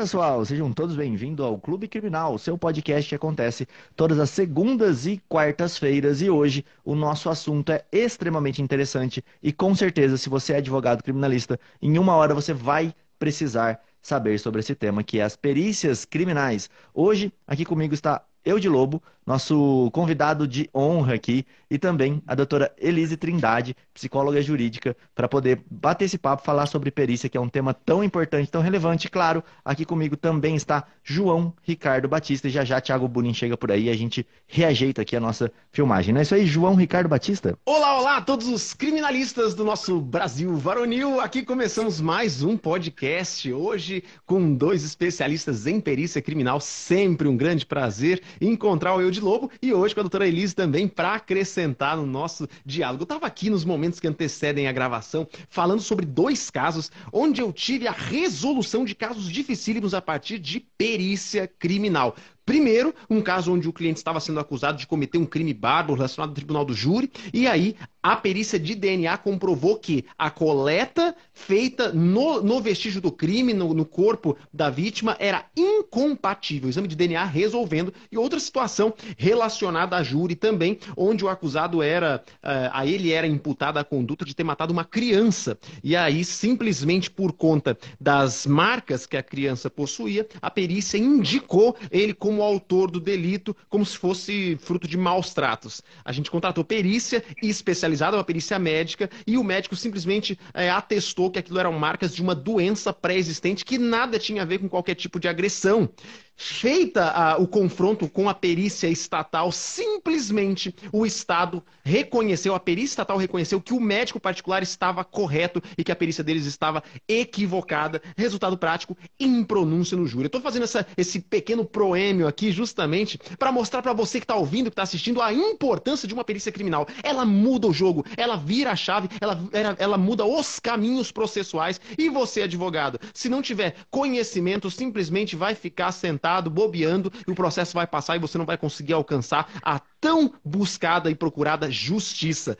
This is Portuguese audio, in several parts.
pessoal, sejam todos bem-vindos ao Clube Criminal, seu podcast que acontece todas as segundas e quartas-feiras. E hoje o nosso assunto é extremamente interessante e com certeza, se você é advogado criminalista, em uma hora você vai precisar saber sobre esse tema, que é as perícias criminais. Hoje, aqui comigo está eu de Lobo, nosso convidado de honra aqui, e também a doutora Elise Trindade, psicóloga jurídica, para poder bater esse papo, falar sobre perícia, que é um tema tão importante, tão relevante. Claro, aqui comigo também está João Ricardo Batista, e já já Thiago Bunin chega por aí e a gente reajeita aqui a nossa filmagem. Não é isso aí, João Ricardo Batista? Olá, olá a todos os criminalistas do nosso Brasil varonil. Aqui começamos mais um podcast, hoje com dois especialistas em perícia criminal, sempre um grande prazer encontrar o Eu de Lobo e hoje com a doutora Elise também para acrescentar no nosso diálogo. Eu estava aqui nos momentos que antecedem a gravação falando sobre dois casos onde eu tive a resolução de casos dificílimos a partir de perícia criminal. Primeiro, um caso onde o cliente estava sendo acusado de cometer um crime bárbaro relacionado ao tribunal do júri, e aí a perícia de DNA comprovou que a coleta feita no, no vestígio do crime, no, no, corpo da vítima, era incompatível. O exame de DNA resolvendo. E outra situação relacionada a júri também, onde o acusado era, uh, a ele era imputada a conduta de ter matado uma criança. E aí, simplesmente por conta das marcas que a criança possuía, a perícia indicou ele como autor do delito, como se fosse fruto de maus tratos. A gente contratou perícia especializada uma perícia médica, e o médico simplesmente é, atestou que aquilo eram marcas de uma doença pré-existente que nada tinha a ver com qualquer tipo de agressão. Feita a, o confronto com a perícia estatal, simplesmente o Estado reconheceu, a perícia estatal reconheceu que o médico particular estava correto e que a perícia deles estava equivocada. Resultado prático, impronúncia no júri. Eu estou fazendo essa, esse pequeno proêmio aqui justamente para mostrar para você que está ouvindo, que está assistindo, a importância de uma perícia criminal. Ela muda o jogo, ela vira a chave, ela, ela, ela muda os caminhos processuais. E você, advogado, se não tiver conhecimento, simplesmente vai ficar sentado bobeando, e o processo vai passar e você não vai conseguir alcançar a tão buscada e procurada justiça.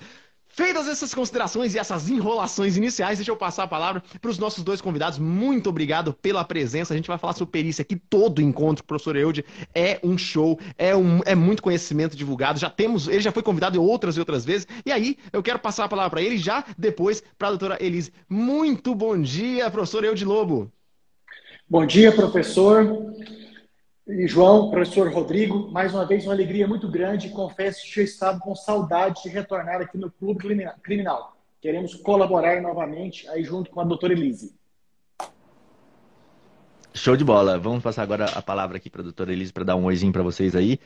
Feitas essas considerações e essas enrolações iniciais, deixa eu passar a palavra para os nossos dois convidados. Muito obrigado pela presença. A gente vai falar sobre perícia aqui. Todo encontro professor Eude é um show, é, um, é muito conhecimento divulgado. Já temos, ele já foi convidado outras e outras vezes. E aí, eu quero passar a palavra para ele já depois para a doutora Elise. Muito bom dia, professor Eude Lobo. Bom dia, professor. E João, professor Rodrigo, mais uma vez uma alegria muito grande. Confesso que eu estava com saudade de retornar aqui no Clube Criminal. Queremos colaborar novamente aí junto com a doutora Elise. Show de bola. Vamos passar agora a palavra aqui para a doutora Elise para dar um oizinho para vocês aí.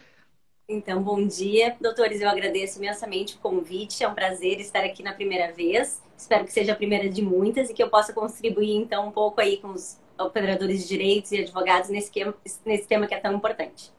Então, bom dia, doutores. Eu agradeço imensamente o convite. É um prazer estar aqui na primeira vez. Espero que seja a primeira de muitas e que eu possa contribuir, então, um pouco aí com os operadores de direitos e advogados nesse, nesse tema que é tão importante.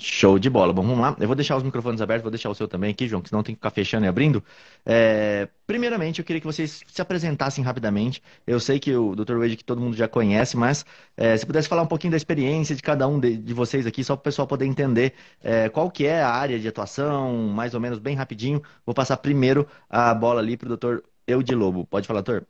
Show de bola. Bom, vamos lá. Eu vou deixar os microfones abertos, vou deixar o seu também aqui, João, que senão tem que ficar fechando e abrindo. É... Primeiramente, eu queria que vocês se apresentassem rapidamente. Eu sei que o Dr. Wade que todo mundo já conhece, mas é, se pudesse falar um pouquinho da experiência de cada um de, de vocês aqui, só para o pessoal poder entender é, qual que é a área de atuação, mais ou menos bem rapidinho. Vou passar primeiro a bola ali para o Dr. Eude Lobo. Pode falar, doutor?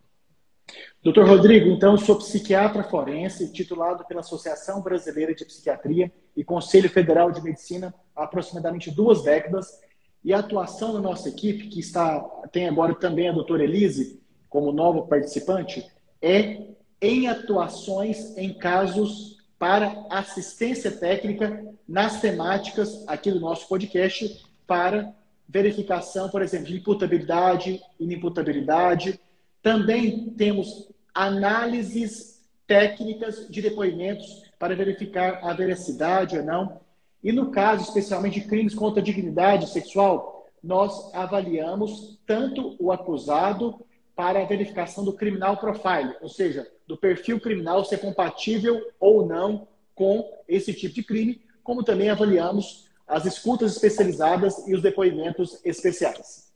Doutor Rodrigo, então, sou psiquiatra forense, titulado pela Associação Brasileira de Psiquiatria e Conselho Federal de Medicina há aproximadamente duas décadas. E a atuação da nossa equipe, que está tem agora também a doutora Elise como nova participante, é em atuações em casos para assistência técnica nas temáticas aqui do nosso podcast para verificação, por exemplo, de imputabilidade, inimputabilidade, também temos análises técnicas de depoimentos para verificar a veracidade ou não. E no caso, especialmente de crimes contra a dignidade sexual, nós avaliamos tanto o acusado para a verificação do criminal profile, ou seja, do perfil criminal ser compatível ou não com esse tipo de crime, como também avaliamos as escutas especializadas e os depoimentos especiais.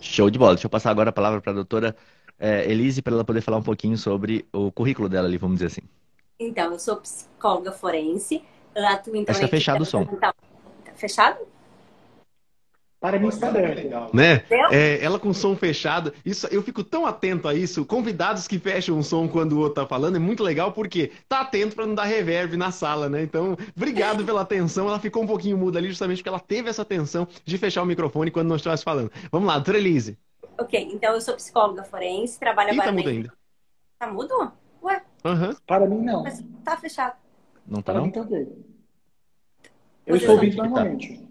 Show de bola. Deixa eu passar agora a palavra para a doutora é, Elise para ela poder falar um pouquinho sobre o currículo dela ali, vamos dizer assim. Então, eu sou psicóloga forense. Atuo então. Está fechado o som. Tá fechado? Para mim está aberto. Né? É, ela com som fechado. Isso, eu fico tão atento a isso. Convidados que fecham o som quando o outro tá falando é muito legal porque tá atento para não dar reverb na sala, né? Então, obrigado pela atenção. Ela ficou um pouquinho muda ali justamente porque ela teve essa atenção de fechar o microfone quando nós estivesse falando. Vamos lá, doutora Elise. Ok, então eu sou psicóloga forense, trabalho Ih, agora tá mudo ainda. Tá mudo? Ué, Aham. Para mim, não. mas tá fechado. Não tá Para não? mim, tá. Eu estou sabe ouvindo que tá.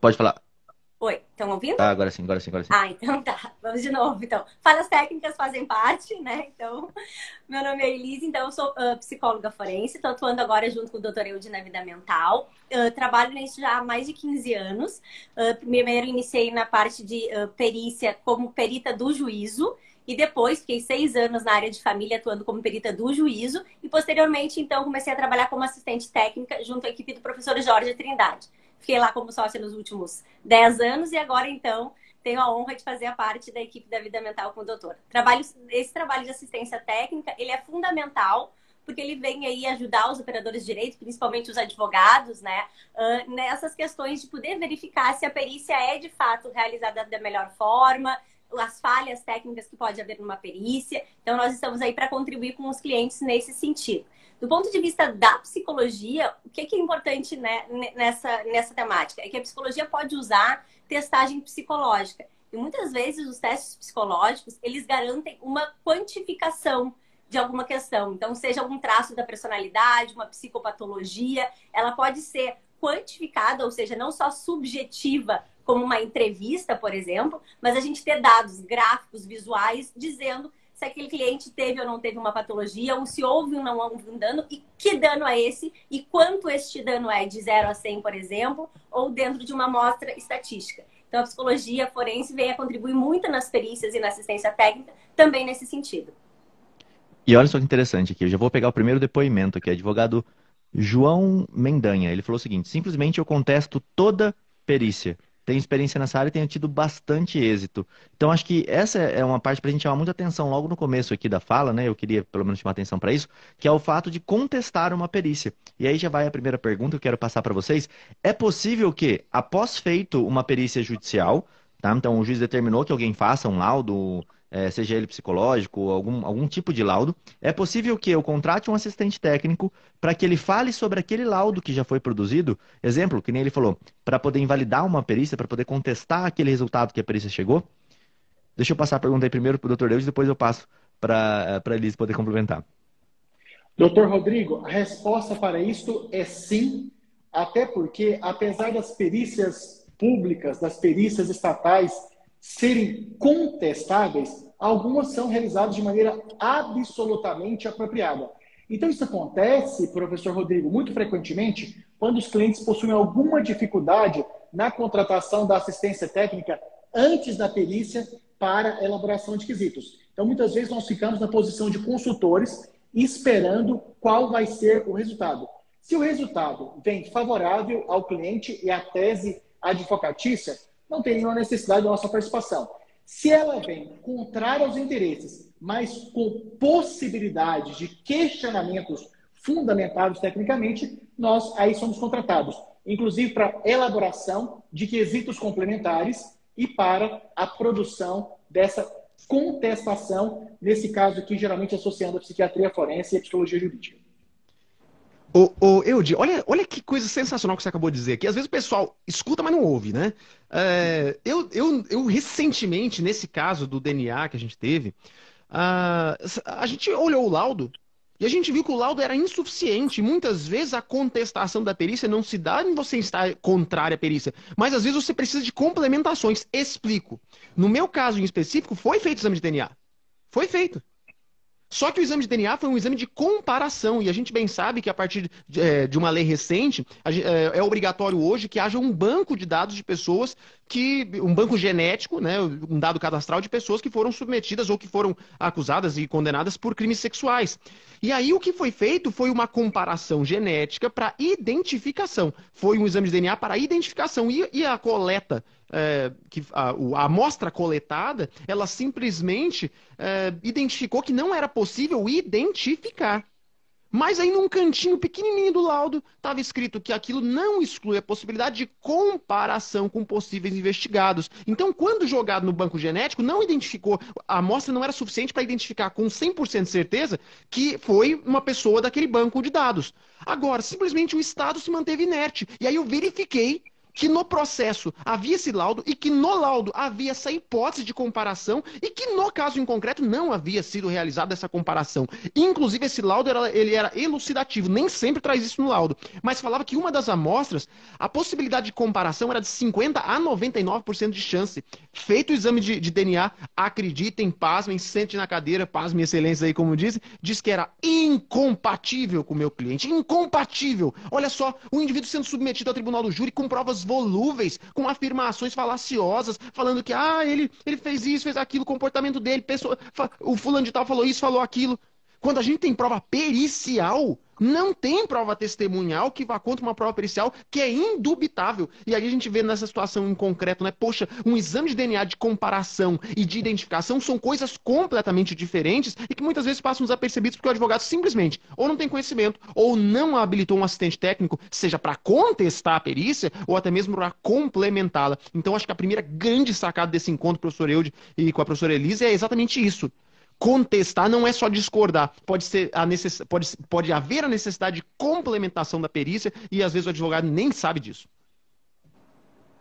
Pode falar. Oi, estão ouvindo? Ah, agora sim, agora sim, agora sim. Ah, então tá. Vamos de novo, então. Falhas técnicas fazem parte, né? Então, meu nome é Elise, então eu sou ah, psicóloga forense, estou atuando agora junto com o Dr. Eude na vida mental. Ah, trabalho nisso já há mais de 15 anos. Ah, primeiro iniciei na parte de perícia como perita do juízo. E depois fiquei seis anos na área de família atuando como perita do juízo. E posteriormente, então, comecei a trabalhar como assistente técnica junto à equipe do professor Jorge Trindade. Fiquei lá como sócia nos últimos 10 anos e agora, então, tenho a honra de fazer a parte da equipe da vida mental com o doutor. Trabalho, esse trabalho de assistência técnica, ele é fundamental porque ele vem aí ajudar os operadores de direito, principalmente os advogados, né, nessas questões de poder verificar se a perícia é de fato realizada da melhor forma, as falhas técnicas que pode haver numa perícia. Então, nós estamos aí para contribuir com os clientes nesse sentido. Do ponto de vista da psicologia, o que é importante né, nessa, nessa temática? É que a psicologia pode usar testagem psicológica. E muitas vezes os testes psicológicos, eles garantem uma quantificação de alguma questão. Então, seja algum traço da personalidade, uma psicopatologia, ela pode ser quantificada, ou seja, não só subjetiva, como uma entrevista, por exemplo, mas a gente ter dados gráficos, visuais, dizendo se aquele cliente teve ou não teve uma patologia, ou se houve ou não houve um dano, e que dano é esse, e quanto este dano é, de 0 a 100, por exemplo, ou dentro de uma amostra estatística. Então, a psicologia forense vem a contribuir muito nas perícias e na assistência técnica, também nesse sentido. E olha só que interessante aqui. Eu já vou pegar o primeiro depoimento aqui. Advogado João Mendanha. Ele falou o seguinte: simplesmente eu contesto toda perícia. Tenho experiência nessa área e tenho tido bastante êxito. Então, acho que essa é uma parte para a gente chamar muita atenção logo no começo aqui da fala, né? Eu queria pelo menos chamar atenção para isso, que é o fato de contestar uma perícia. E aí já vai a primeira pergunta que eu quero passar para vocês. É possível que, após feito uma perícia judicial, tá? Então, o juiz determinou que alguém faça um laudo é, seja ele psicológico, algum, algum tipo de laudo, é possível que eu contrate um assistente técnico para que ele fale sobre aquele laudo que já foi produzido. Exemplo, que nem ele falou, para poder invalidar uma perícia, para poder contestar aquele resultado que a perícia chegou. Deixa eu passar a pergunta aí primeiro para o Dr. Deus e depois eu passo para a Elise poder complementar. Doutor Rodrigo, a resposta para isso é sim, até porque, apesar das perícias públicas, das perícias estatais serem contestáveis, algumas são realizadas de maneira absolutamente apropriada. Então, isso acontece, professor Rodrigo, muito frequentemente quando os clientes possuem alguma dificuldade na contratação da assistência técnica antes da perícia para elaboração de quesitos. Então, muitas vezes nós ficamos na posição de consultores esperando qual vai ser o resultado. Se o resultado vem favorável ao cliente e à tese advocatícia, não tem nenhuma necessidade da nossa participação. Se ela vem contrária aos interesses, mas com possibilidade de questionamentos fundamentados tecnicamente, nós aí somos contratados, inclusive para elaboração de quesitos complementares e para a produção dessa contestação, nesse caso aqui, geralmente associando a psiquiatria forense e a psicologia jurídica. Ô, ô Eude, olha, olha que coisa sensacional que você acabou de dizer aqui. Às vezes o pessoal escuta, mas não ouve, né? É, eu, eu, eu recentemente, nesse caso do DNA que a gente teve, a, a gente olhou o laudo e a gente viu que o laudo era insuficiente. Muitas vezes a contestação da perícia não se dá em você estar contrário à perícia, mas às vezes você precisa de complementações. Explico. No meu caso em específico, foi feito o exame de DNA. Foi feito. Só que o exame de DNA foi um exame de comparação, e a gente bem sabe que a partir de, é, de uma lei recente, é, é, obrigatório hoje que haja um banco de dados de pessoas que. um banco genético, né, um dado cadastral de pessoas que foram submetidas ou que foram acusadas e condenadas por crimes sexuais. E aí o que foi feito foi uma comparação genética para identificação. Foi um exame de DNA para identificação e, e a coleta é, que a, a, amostra coletada, ela simplesmente é, identificou que não era possível identificar. Mas aí num cantinho pequenininho do laudo estava escrito que aquilo não exclui a possibilidade de comparação com possíveis investigados. Então, quando jogado no banco genético, não identificou, a amostra não era suficiente para identificar com 100% de certeza que foi uma pessoa daquele banco de dados. Agora, simplesmente o Estado se manteve inerte. E aí eu verifiquei que no processo havia esse laudo e que no laudo havia essa hipótese de comparação e que no caso em concreto não havia sido realizada essa comparação. Inclusive esse laudo era, ele era elucidativo, nem sempre traz isso no laudo, mas falava que uma das amostras, a possibilidade de comparação era de 50 a 99% de chance. Feito o exame de, de DNA, acreditem, pasmem, sente na cadeira, pasmem excelência aí como dizem, diz que era incompatível com o meu cliente, incompatível. Olha só, o indivíduo sendo submetido ao tribunal do júri com provas volúveis, com afirmações falaciosas, falando que ah, ele, ele fez isso, fez aquilo, o comportamento dele, pessoa, o fulano de tal falou isso, falou aquilo. Quando a gente tem prova pericial, não tem prova testemunhal que vá contra uma prova pericial que é indubitável. E aí a gente vê nessa situação em concreto, né? Poxa, um exame de DNA de comparação e de identificação são coisas completamente diferentes e que muitas vezes passam desapercebidos porque o advogado simplesmente ou não tem conhecimento ou não habilitou um assistente técnico, seja para contestar a perícia ou até mesmo para complementá-la. Então acho que a primeira grande sacada desse encontro, professor Eude e com a professora Elisa, é exatamente isso contestar não é só discordar. Pode, ser a necess... pode, pode haver a necessidade de complementação da perícia e às vezes o advogado nem sabe disso.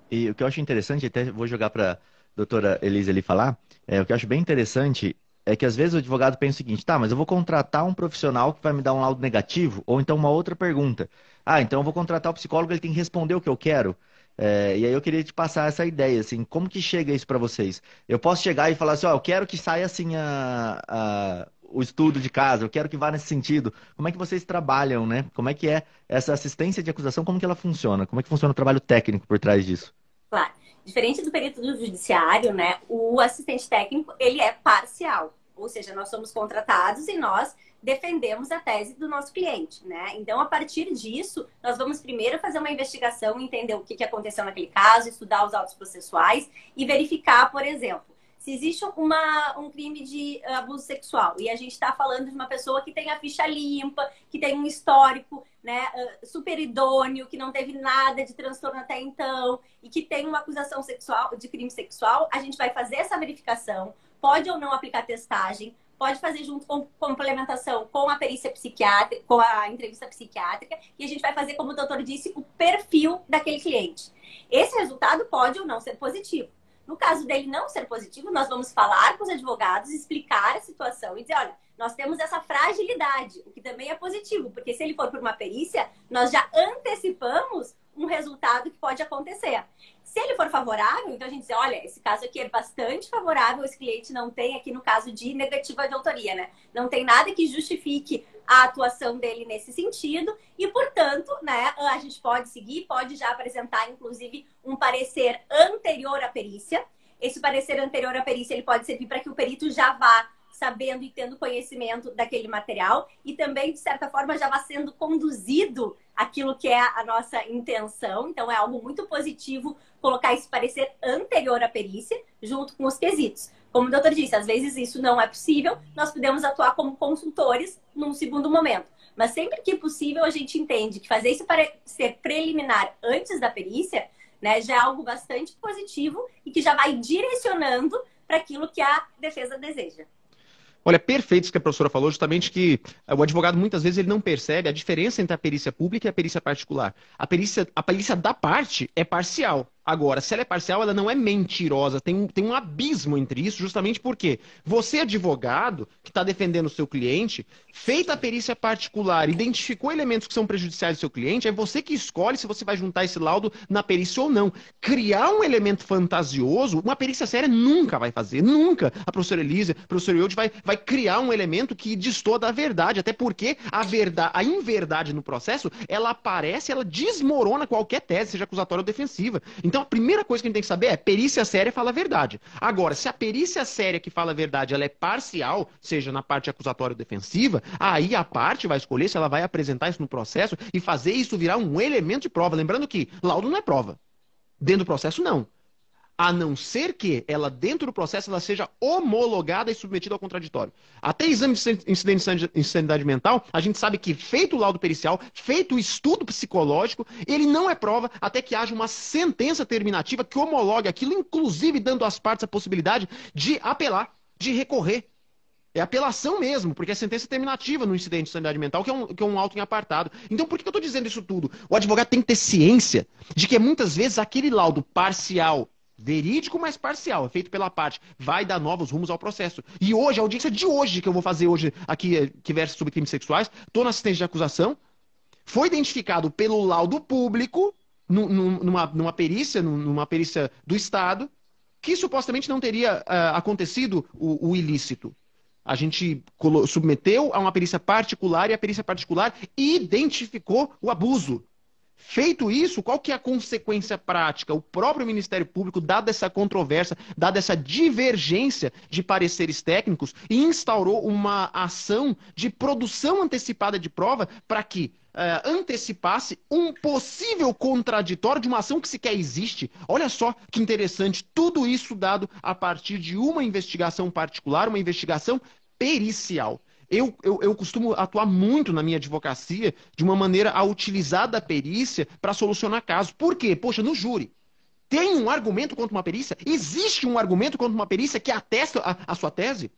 E o que eu acho interessante, até vou jogar para a doutora Elisa ali falar, é, o que eu acho bem interessante é que às vezes o advogado pensa o seguinte, tá, mas eu vou contratar um profissional que vai me dar um laudo negativo, ou então uma outra pergunta. Ah, então eu vou contratar o psicólogo, ele tem que responder o que eu quero. É, e aí eu queria te passar essa ideia, assim, como que chega isso para vocês? Eu posso chegar e falar assim, ó, eu quero que saia assim a, a, o estudo de casa, eu quero que vá nesse sentido. Como é que vocês trabalham, né? Como é que é essa assistência de acusação, como que ela funciona? Como é que funciona o trabalho técnico por trás disso? Claro. Diferente do perito do judiciário, né, o assistente técnico, ele é parcial. Ou seja, nós somos contratados e nós defendemos a tese do nosso cliente, né? Então, a partir disso, nós vamos primeiro fazer uma investigação, entender o que, que aconteceu naquele caso, estudar os autos processuais e verificar, por exemplo, se existe uma, um crime de abuso sexual e a gente está falando de uma pessoa que tem a ficha limpa, que tem um histórico né, super idôneo, que não teve nada de transtorno até então e que tem uma acusação sexual de crime sexual, a gente vai fazer essa verificação, pode ou não aplicar testagem, pode fazer junto com complementação com a perícia psiquiátrica, com a entrevista psiquiátrica, e a gente vai fazer, como o doutor disse, o perfil daquele cliente. Esse resultado pode ou não ser positivo. No caso dele não ser positivo, nós vamos falar com os advogados, explicar a situação e dizer, olha, nós temos essa fragilidade, o que também é positivo, porque se ele for por uma perícia, nós já antecipamos um resultado que pode acontecer. Se ele for favorável, então a gente diz, olha, esse caso aqui é bastante favorável, esse cliente não tem aqui no caso de negativa de autoria, né? Não tem nada que justifique a atuação dele nesse sentido e, portanto, né, a gente pode seguir, pode já apresentar, inclusive, um parecer anterior à perícia. Esse parecer anterior à perícia ele pode servir para que o perito já vá sabendo e tendo conhecimento daquele material e também, de certa forma, já vá sendo conduzido aquilo que é a nossa intenção. Então, é algo muito positivo colocar esse parecer anterior à perícia, junto com os quesitos. Como o doutor disse, às vezes isso não é possível, nós podemos atuar como consultores num segundo momento. Mas sempre que possível, a gente entende que fazer esse parecer preliminar antes da perícia né, já é algo bastante positivo e que já vai direcionando para aquilo que a defesa deseja. Olha, perfeito isso que a professora falou, justamente que eh, o advogado muitas vezes ele não percebe a diferença entre a perícia pública e a perícia particular. A perícia, a perícia da parte é parcial. Agora, se ela é parcial, ela não é mentirosa. Tem, tem um abismo entre isso, justamente porque você, advogado, que está defendendo o seu cliente, feita a perícia particular, identificou elementos que são prejudiciais do seu cliente, é você que escolhe se você vai juntar esse laudo na perícia ou não. Criar um elemento fantasioso, uma perícia séria nunca vai fazer. Nunca. A professora Elisa, a professora Eudes vai, vai criar um elemento que destoa da verdade. Até porque a verdade, a inverdade no processo, ela aparece, ela desmorona qualquer tese, seja acusatória ou defensiva. Então, então, a primeira coisa que a gente tem que saber é perícia séria fala a verdade. Agora, se a perícia séria que fala a verdade ela é parcial, seja na parte acusatória ou defensiva, aí a parte vai escolher se ela vai apresentar isso no processo e fazer isso virar um elemento de prova. Lembrando que laudo não é prova. Dentro do processo, não. A não ser que ela, dentro do processo, ela seja homologada e submetida ao contraditório. Até exame de incidente de insanidade mental, a gente sabe que, feito o laudo pericial, feito o estudo psicológico, ele não é prova até que haja uma sentença terminativa que homologue aquilo, inclusive dando às partes a possibilidade de apelar, de recorrer. É apelação mesmo, porque é sentença terminativa no incidente de sanidade mental, que é um, que é um auto em apartado. Então, por que eu estou dizendo isso tudo? O advogado tem que ter ciência de que muitas vezes aquele laudo parcial verídico, mas parcial, é feito pela parte, vai dar novos rumos ao processo. E hoje, a audiência de hoje, que eu vou fazer hoje aqui, eh, que versa sobre crimes sexuais, estou na assistência de acusação, foi identificado pelo laudo público, numa, numa perícia, numa perícia do Estado, que supostamente não teria uh, acontecido o, o ilícito. A gente submeteu a uma perícia particular e a perícia particular identificou o abuso. Feito isso, qual que é a consequência prática? O próprio Ministério Público, dada essa controvérsia, dada essa divergência de pareceres técnicos, instaurou uma ação de produção antecipada de prova para que uh, antecipasse um possível contraditório de uma ação que sequer existe. Olha só que interessante, tudo isso dado a partir de uma investigação particular, uma investigação pericial. Eu, eu, eu costumo atuar muito na minha advocacia de uma maneira a utilizar da perícia para solucionar casos. Por quê? Poxa, no júri. Tem um argumento contra uma perícia? Existe um argumento contra uma perícia que atesta a, a sua tese?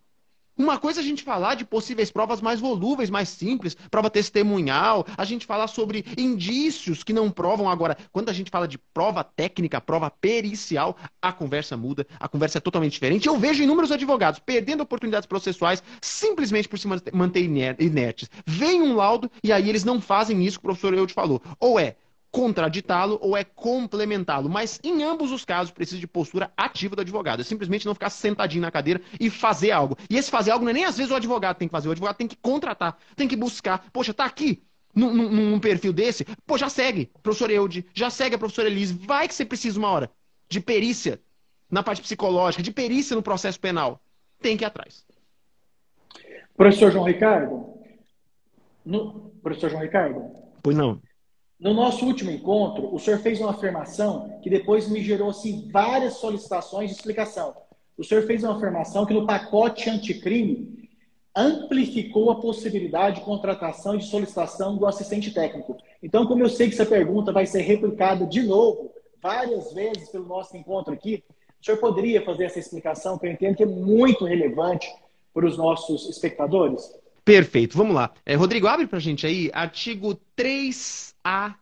Uma coisa é a gente falar de possíveis provas mais volúveis, mais simples, prova testemunhal, a gente falar sobre indícios que não provam. Agora, quando a gente fala de prova técnica, prova pericial, a conversa muda, a conversa é totalmente diferente. Eu vejo inúmeros advogados perdendo oportunidades processuais simplesmente por se manter inertes. Vem um laudo e aí eles não fazem isso que o professor Eudes falou. Ou é contraditá-lo ou é complementá-lo. Mas em ambos os casos precisa de postura ativa do advogado. É simplesmente não ficar sentadinho na cadeira e fazer algo. E esse fazer algo não é nem às vezes o advogado tem que fazer, o advogado tem que contratar, tem que buscar. Poxa, tá aqui. Num, num, num perfil desse, pô, já segue, professor Eude, já segue a professora Elise. Vai que você precisa uma hora de perícia na parte psicológica, de perícia no processo penal. Tem que ir atrás. Professor João Ricardo, no... professor João Ricardo? Pois não. No nosso último encontro, o senhor fez uma afirmação que depois me gerou assim, várias solicitações de explicação. O senhor fez uma afirmação que no pacote anticrime amplificou a possibilidade de contratação e de solicitação do assistente técnico. Então, como eu sei que essa pergunta vai ser replicada de novo várias vezes pelo nosso encontro aqui, o senhor poderia fazer essa explicação que eu entendo que é muito relevante para os nossos espectadores? Perfeito, vamos lá. É, Rodrigo, abre para a gente aí, artigo 3A,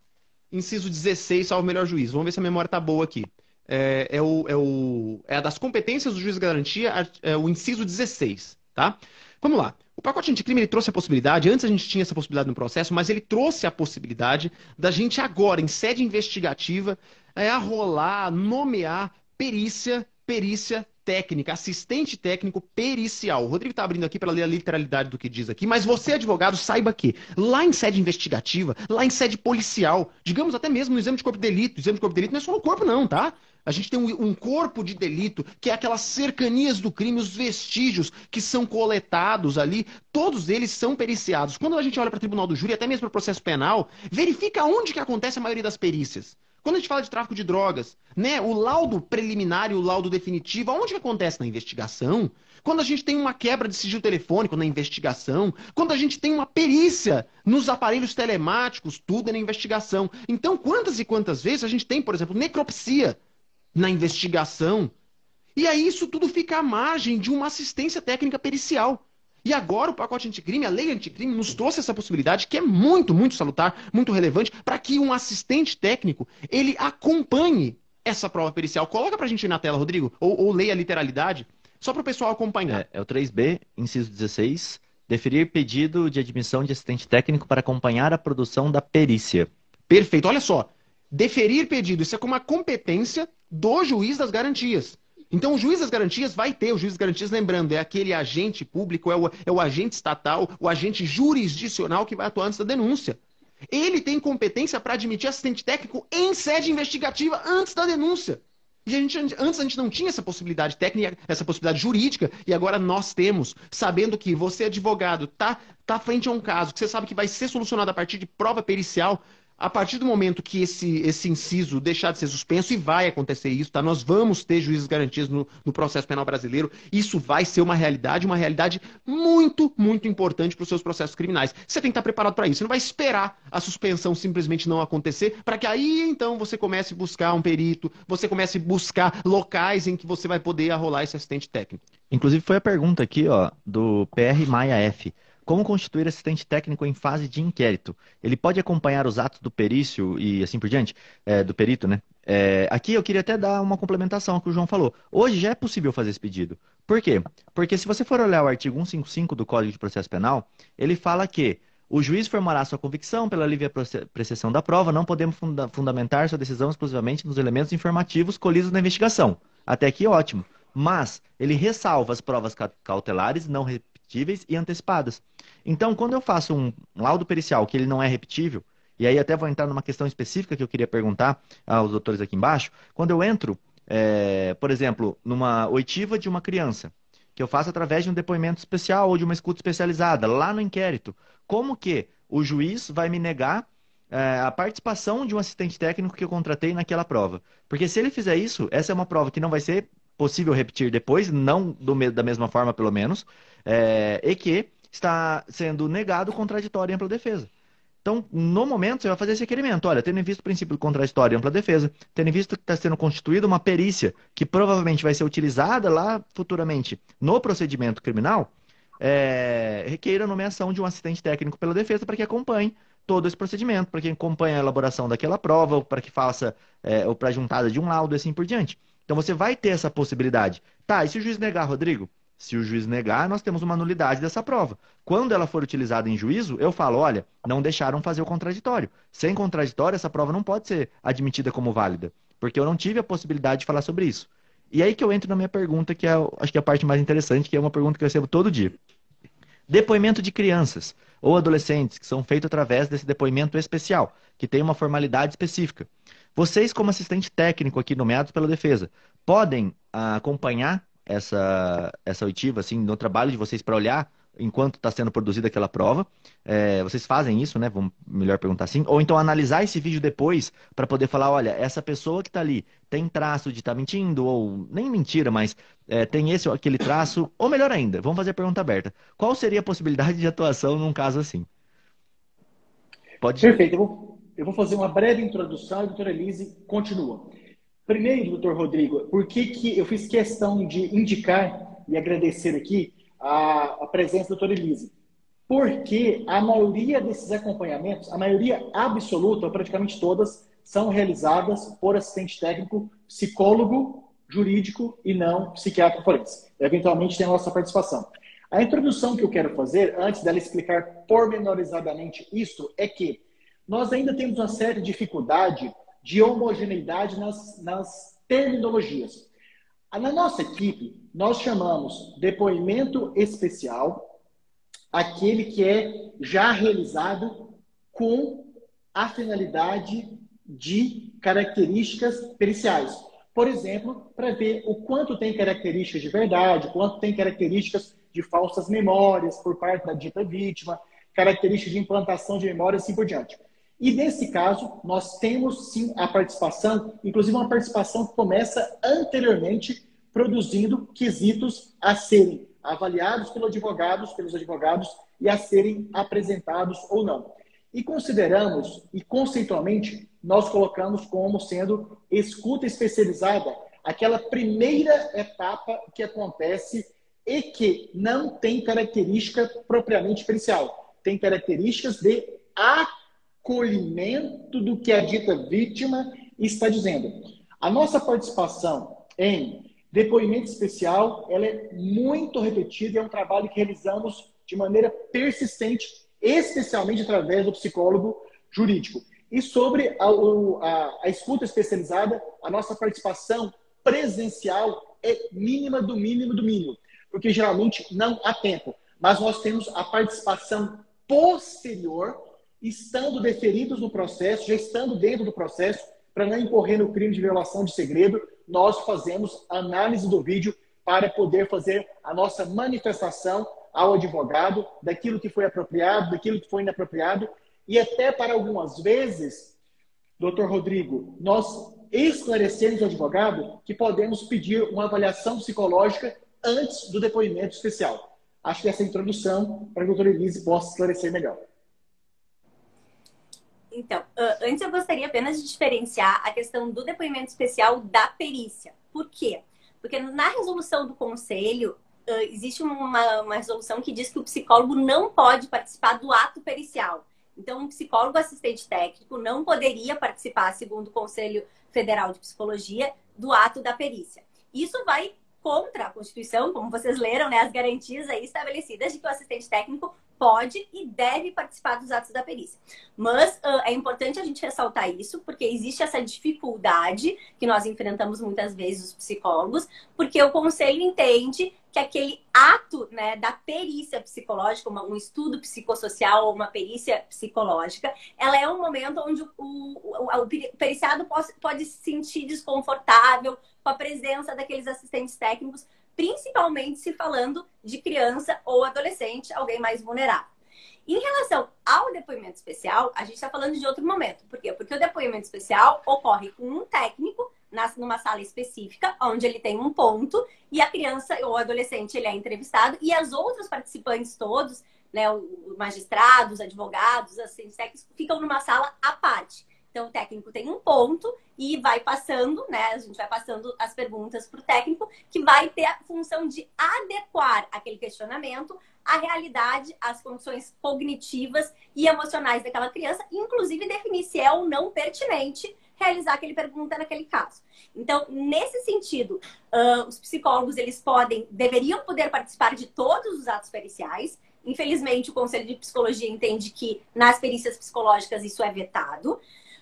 inciso 16, salvo melhor juiz. Vamos ver se a memória tá boa aqui. É, é, o, é, o, é a das competências do juiz de garantia, é o inciso 16, tá? Vamos lá. O pacote anticrime ele trouxe a possibilidade, antes a gente tinha essa possibilidade no processo, mas ele trouxe a possibilidade da gente agora, em sede investigativa, é, arrolar, nomear perícia, perícia técnica, assistente técnico pericial. O Rodrigo está abrindo aqui para ler a literalidade do que diz aqui, mas você, advogado, saiba que lá em sede investigativa, lá em sede policial, digamos até mesmo no exame de corpo de delito, o exame de corpo de delito não é só no corpo, não, tá? A gente tem um, um, corpo de delito, que é aquelas cercanias do crime, os vestígios que são coletados ali, todos eles são periciados. Quando a gente olha para o tribunal do júri, até mesmo para o processo penal, verifica onde que acontece a maioria das perícias. Quando a gente fala de tráfico de drogas, né, o laudo preliminar e o laudo definitivo, aonde que acontece? Na investigação. Quando a gente tem uma quebra de sigilo telefônico na investigação, quando a gente tem uma perícia nos aparelhos telemáticos, tudo é na investigação. Então, quantas e quantas vezes a gente tem, por exemplo, necropsia na investigação? E aí isso tudo fica à margem de uma assistência técnica pericial. E agora o pacote anticrime, a lei anticrime, nos trouxe essa possibilidade que é muito, muito salutar, muito relevante, para que um assistente técnico ele acompanhe essa prova pericial. Coloca para a gente na tela, Rodrigo, ou, ou leia a literalidade, só para o pessoal acompanhar. É, é o 3B, inciso 16, deferir pedido de admissão de assistente técnico para acompanhar a produção da perícia. Perfeito, olha só. Deferir pedido, isso é como a competência do juiz das garantias. Então, o juiz das garantias vai ter, o juiz das garantias, lembrando, é aquele agente público, é o, é o agente estatal, o agente jurisdicional que vai atuar antes da denúncia. Ele tem competência para admitir assistente técnico em sede investigativa antes da denúncia. E a gente, antes a gente não tinha essa possibilidade técnica, essa possibilidade jurídica, e agora nós temos, sabendo que você, advogado, tá, tá frente a um caso que você sabe que vai ser solucionado a partir de prova pericial, a partir do momento que esse, esse inciso deixar de ser suspenso, e vai acontecer isso, tá? Nós vamos ter juízes garantias no, no processo penal brasileiro. Isso vai ser uma realidade, uma realidade muito, muito importante para os seus processos criminais. Você tem que estar preparado para isso. Você não vai esperar a suspensão simplesmente não acontecer, para que aí então você comece a buscar um perito, você comece a buscar locais em que você vai poder arrolar esse assistente técnico. Inclusive foi a pergunta aqui, ó, do PR Maia F. Como constituir assistente técnico em fase de inquérito? Ele pode acompanhar os atos do perício e assim por diante? É, do perito, né? É, aqui eu queria até dar uma complementação ao que o João falou. Hoje já é possível fazer esse pedido. Por quê? Porque se você for olhar o artigo 155 do Código de Processo Penal, ele fala que o juiz formará sua convicção pela livre apreciação da prova, não podemos funda fundamentar sua decisão exclusivamente nos elementos informativos colhidos na investigação. Até aqui, ótimo. Mas ele ressalva as provas cautelares não repetíveis e antecipadas. Então, quando eu faço um laudo pericial que ele não é repetível, e aí até vou entrar numa questão específica que eu queria perguntar aos doutores aqui embaixo, quando eu entro, é, por exemplo, numa oitiva de uma criança, que eu faço através de um depoimento especial ou de uma escuta especializada, lá no inquérito, como que o juiz vai me negar é, a participação de um assistente técnico que eu contratei naquela prova? Porque se ele fizer isso, essa é uma prova que não vai ser possível repetir depois, não do, da mesma forma, pelo menos, é, e que está sendo negado contraditório e ampla defesa. Então, no momento, você vai fazer esse requerimento. Olha, tendo visto o princípio do contraditório e ampla defesa, tendo visto que está sendo constituída uma perícia que provavelmente vai ser utilizada lá futuramente no procedimento criminal, é, a nomeação de um assistente técnico pela defesa para que acompanhe todo esse procedimento, para que acompanhe a elaboração daquela prova, para que faça, é, ou para a juntada de um laudo e assim por diante. Então você vai ter essa possibilidade. Tá, e se o juiz negar, Rodrigo? Se o juiz negar, nós temos uma nulidade dessa prova. Quando ela for utilizada em juízo, eu falo, olha, não deixaram fazer o contraditório. Sem contraditório, essa prova não pode ser admitida como válida, porque eu não tive a possibilidade de falar sobre isso. E aí que eu entro na minha pergunta, que é, acho que é a parte mais interessante, que é uma pergunta que eu recebo todo dia. Depoimento de crianças ou adolescentes que são feitos através desse depoimento especial, que tem uma formalidade específica. Vocês, como assistente técnico aqui nomeados pela defesa, podem ah, acompanhar essa, essa oitiva, assim, no trabalho de vocês para olhar enquanto está sendo produzida aquela prova. É, vocês fazem isso, né? Vamos melhor perguntar assim. Ou então analisar esse vídeo depois para poder falar, olha, essa pessoa que está ali tem traço de estar tá mentindo, ou nem mentira, mas é, tem esse ou aquele traço. Ou melhor ainda, vamos fazer a pergunta aberta. Qual seria a possibilidade de atuação num caso assim? Pode... Perfeito. Eu vou eu vou fazer uma breve introdução e a doutora Elise continua. Primeiro, doutor Rodrigo, por que, que eu fiz questão de indicar e agradecer aqui a, a presença da doutora Elise? Porque a maioria desses acompanhamentos, a maioria absoluta, praticamente todas, são realizadas por assistente técnico, psicólogo, jurídico e não psiquiatra forense. Eventualmente tem a nossa participação. A introdução que eu quero fazer, antes dela explicar pormenorizadamente isso, é que nós ainda temos uma certa dificuldade de homogeneidade nas, nas terminologias. Na nossa equipe, nós chamamos depoimento especial aquele que é já realizado com a finalidade de características periciais. Por exemplo, para ver o quanto tem características de verdade, quanto tem características de falsas memórias por parte da dita vítima, características de implantação de memória e assim por diante. E nesse caso, nós temos sim a participação, inclusive uma participação que começa anteriormente produzindo quesitos a serem avaliados pelos advogados, pelos advogados e a serem apresentados ou não. E consideramos, e conceitualmente, nós colocamos como sendo escuta especializada aquela primeira etapa que acontece e que não tem característica propriamente pericial. Tem características de acolhimento do que a dita vítima está dizendo. A nossa participação em depoimento especial ela é muito repetida e é um trabalho que realizamos de maneira persistente, especialmente através do psicólogo jurídico. E sobre a, a, a escuta especializada, a nossa participação presencial é mínima do mínimo do mínimo, porque geralmente não há tempo. Mas nós temos a participação posterior estando deferidos no processo, já estando dentro do processo, para não incorrer no crime de violação de segredo, nós fazemos análise do vídeo para poder fazer a nossa manifestação ao advogado daquilo que foi apropriado, daquilo que foi inapropriado e até para algumas vezes, doutor Rodrigo, nós esclarecemos ao advogado que podemos pedir uma avaliação psicológica antes do depoimento especial. Acho que essa introdução para a doutora Elise possa esclarecer melhor. Então, antes eu gostaria apenas de diferenciar a questão do depoimento especial da perícia. Por quê? Porque na resolução do conselho, existe uma, uma resolução que diz que o psicólogo não pode participar do ato pericial. Então, um psicólogo assistente técnico não poderia participar, segundo o Conselho Federal de Psicologia, do ato da perícia. Isso vai contra a Constituição, como vocês leram, né, as garantias aí estabelecidas de que o assistente técnico pode e deve participar dos atos da perícia. Mas uh, é importante a gente ressaltar isso, porque existe essa dificuldade que nós enfrentamos muitas vezes os psicólogos, porque o conselho entende que aquele ato né, da perícia psicológica, uma, um estudo psicossocial ou uma perícia psicológica, ela é um momento onde o, o, o, periciado pode, pode se sentir desconfortável com a presença daqueles assistentes técnicos, principalmente se falando de criança ou adolescente, alguém mais vulnerável. Em relação ao depoimento especial, a gente está falando de outro momento. Por quê? Porque o depoimento especial ocorre com um técnico numa sala específica, onde ele tem um ponto, e a criança ou adolescente ele é entrevistado, e as outras participantes todos, né, os magistrados, advogados, técnicos, ficam numa sala à parte. Então, o técnico tem um ponto e vai passando, né? A gente vai passando as perguntas para o técnico, que vai ter a função de adequar aquele questionamento à realidade, às condições cognitivas e emocionais daquela criança, inclusive definir se é ou não pertinente realizar aquele pergunta naquele caso. Então, nesse sentido, uh, os psicólogos eles podem, deveriam poder participar de todos os atos periciais. Infelizmente, o Conselho de Psicologia entende que nas perícias psicológicas isso é vetado.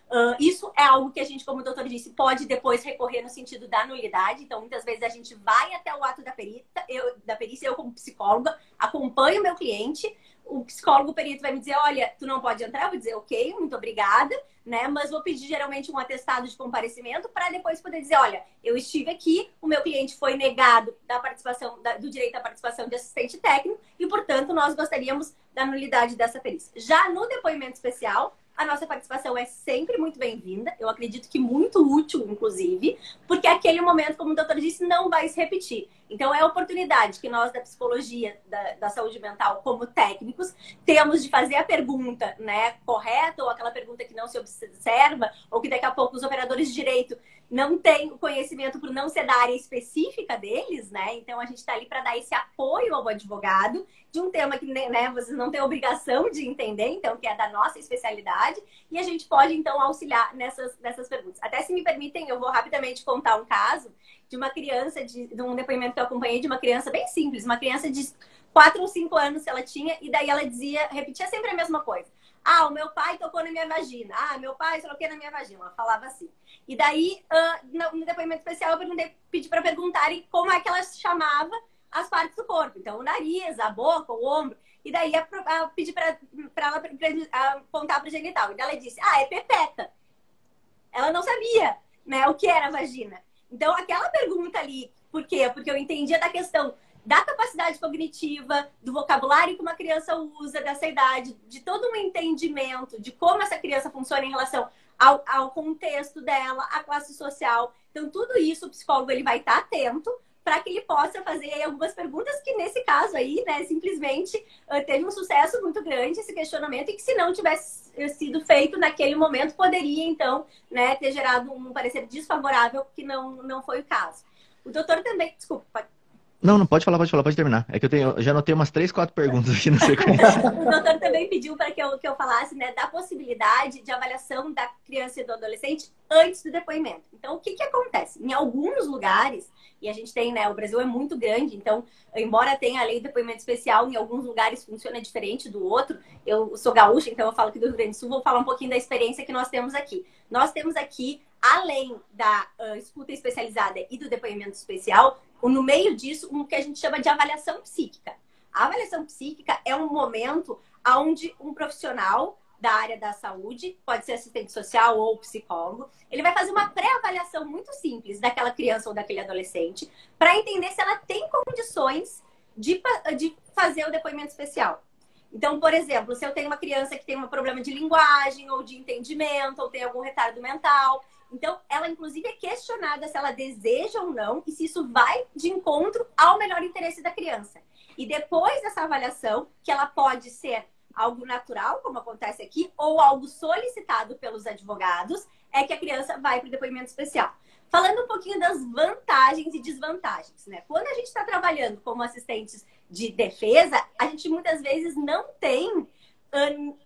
Uh, isso é algo que a gente, como o doutor disse, pode depois recorrer no sentido da nulidade. Então, muitas vezes a gente vai até o ato da, perita, eu, da perícia, eu como psicóloga, acompanho o meu cliente, o psicólogo o perito vai me dizer, olha, tu não pode entrar, eu vou dizer, ok, muito obrigada, né? Mas vou pedir geralmente um atestado de comparecimento para depois poder dizer, olha, eu estive aqui, o meu cliente foi negado da participação, da, do direito à participação de assistente técnico e, portanto, nós gostaríamos da nulidade dessa perícia. Já no depoimento especial, a nossa participação é sempre muito bem-vinda. Eu acredito que muito útil, inclusive, porque aquele momento, como o doutor disse, não vai se repetir. Então, é a oportunidade que nós da psicologia, da, da, saúde mental, como técnicos, temos de fazer a pergunta né, correta, ou aquela pergunta que não se observa, ou que daqui a pouco os operadores de direito não têm o conhecimento por não ser da área específica deles, né? Então, a gente está ali para dar esse apoio ao advogado de um tema que né, vocês não têm obrigação de entender, então, que é da nossa especialidade, e a gente pode, então, auxiliar nessas, nessas perguntas. Até se me permitem, eu vou rapidamente contar um caso de uma criança, de, de um depoimento que eu acompanhei de uma criança bem simples, uma criança de 4 ou 5 anos que ela tinha, e daí ela dizia, repetia sempre a mesma coisa. Ah, o meu pai tocou na minha vagina. Ah, meu pai que na minha vagina. Ela falava assim. E daí, no, depoimento especial, eu pedi para perguntarem como é que ela chamava as partes do corpo. Então, o nariz, a boca, o ombro. E daí, eu, pedi para ela apontar para o genital. E ela disse, ah, é pepeta. Ela não sabia né, o que era vagina. Então, aquela pergunta ali, por quê? Porque eu entendia da questão da capacidade cognitiva, do vocabulário que uma criança usa dessa idade, de todo um entendimento de como essa criança funciona em relação ao, ao contexto dela, à classe social. Então, tudo isso o psicólogo ele vai estar atento para que ele possa fazer algumas perguntas que nesse caso aí, né, simplesmente uh, teve um sucesso muito grande esse questionamento e que se não tivesse sido feito naquele momento poderia então, né, ter gerado um parecer desfavorável que não não foi o caso. O doutor também, desculpa. Não, não pode falar, pode falar, pode terminar. É que eu, tenho, eu já anotei umas três, quatro perguntas aqui na sequência. o doutor também pediu para que eu, que eu falasse né, da possibilidade de avaliação da criança e do adolescente antes do depoimento. Então, o que, que acontece? Em alguns lugares, e a gente tem, né, o Brasil é muito grande, então, embora tenha a lei de depoimento especial, em alguns lugares funciona diferente do outro. Eu sou gaúcha, então eu falo aqui do Rio Grande do Sul, vou falar um pouquinho da experiência que nós temos aqui. Nós temos aqui, além da uh, escuta especializada e do depoimento especial, no meio disso, um que a gente chama de avaliação psíquica. A avaliação psíquica é um momento onde um profissional da área da saúde, pode ser assistente social ou psicólogo, ele vai fazer uma pré-avaliação muito simples daquela criança ou daquele adolescente para entender se ela tem condições de, de fazer o depoimento especial. Então, por exemplo, se eu tenho uma criança que tem um problema de linguagem ou de entendimento ou tem algum retardo mental, então ela inclusive é questionada se ela deseja ou não e se isso vai de encontro ao melhor interesse da criança. E depois dessa avaliação, que ela pode ser algo natural, como acontece aqui, ou algo solicitado pelos advogados, é que a criança vai para o depoimento especial. Falando um pouquinho das vantagens e desvantagens, né? Quando a gente está trabalhando como assistentes de defesa, a gente muitas vezes não tem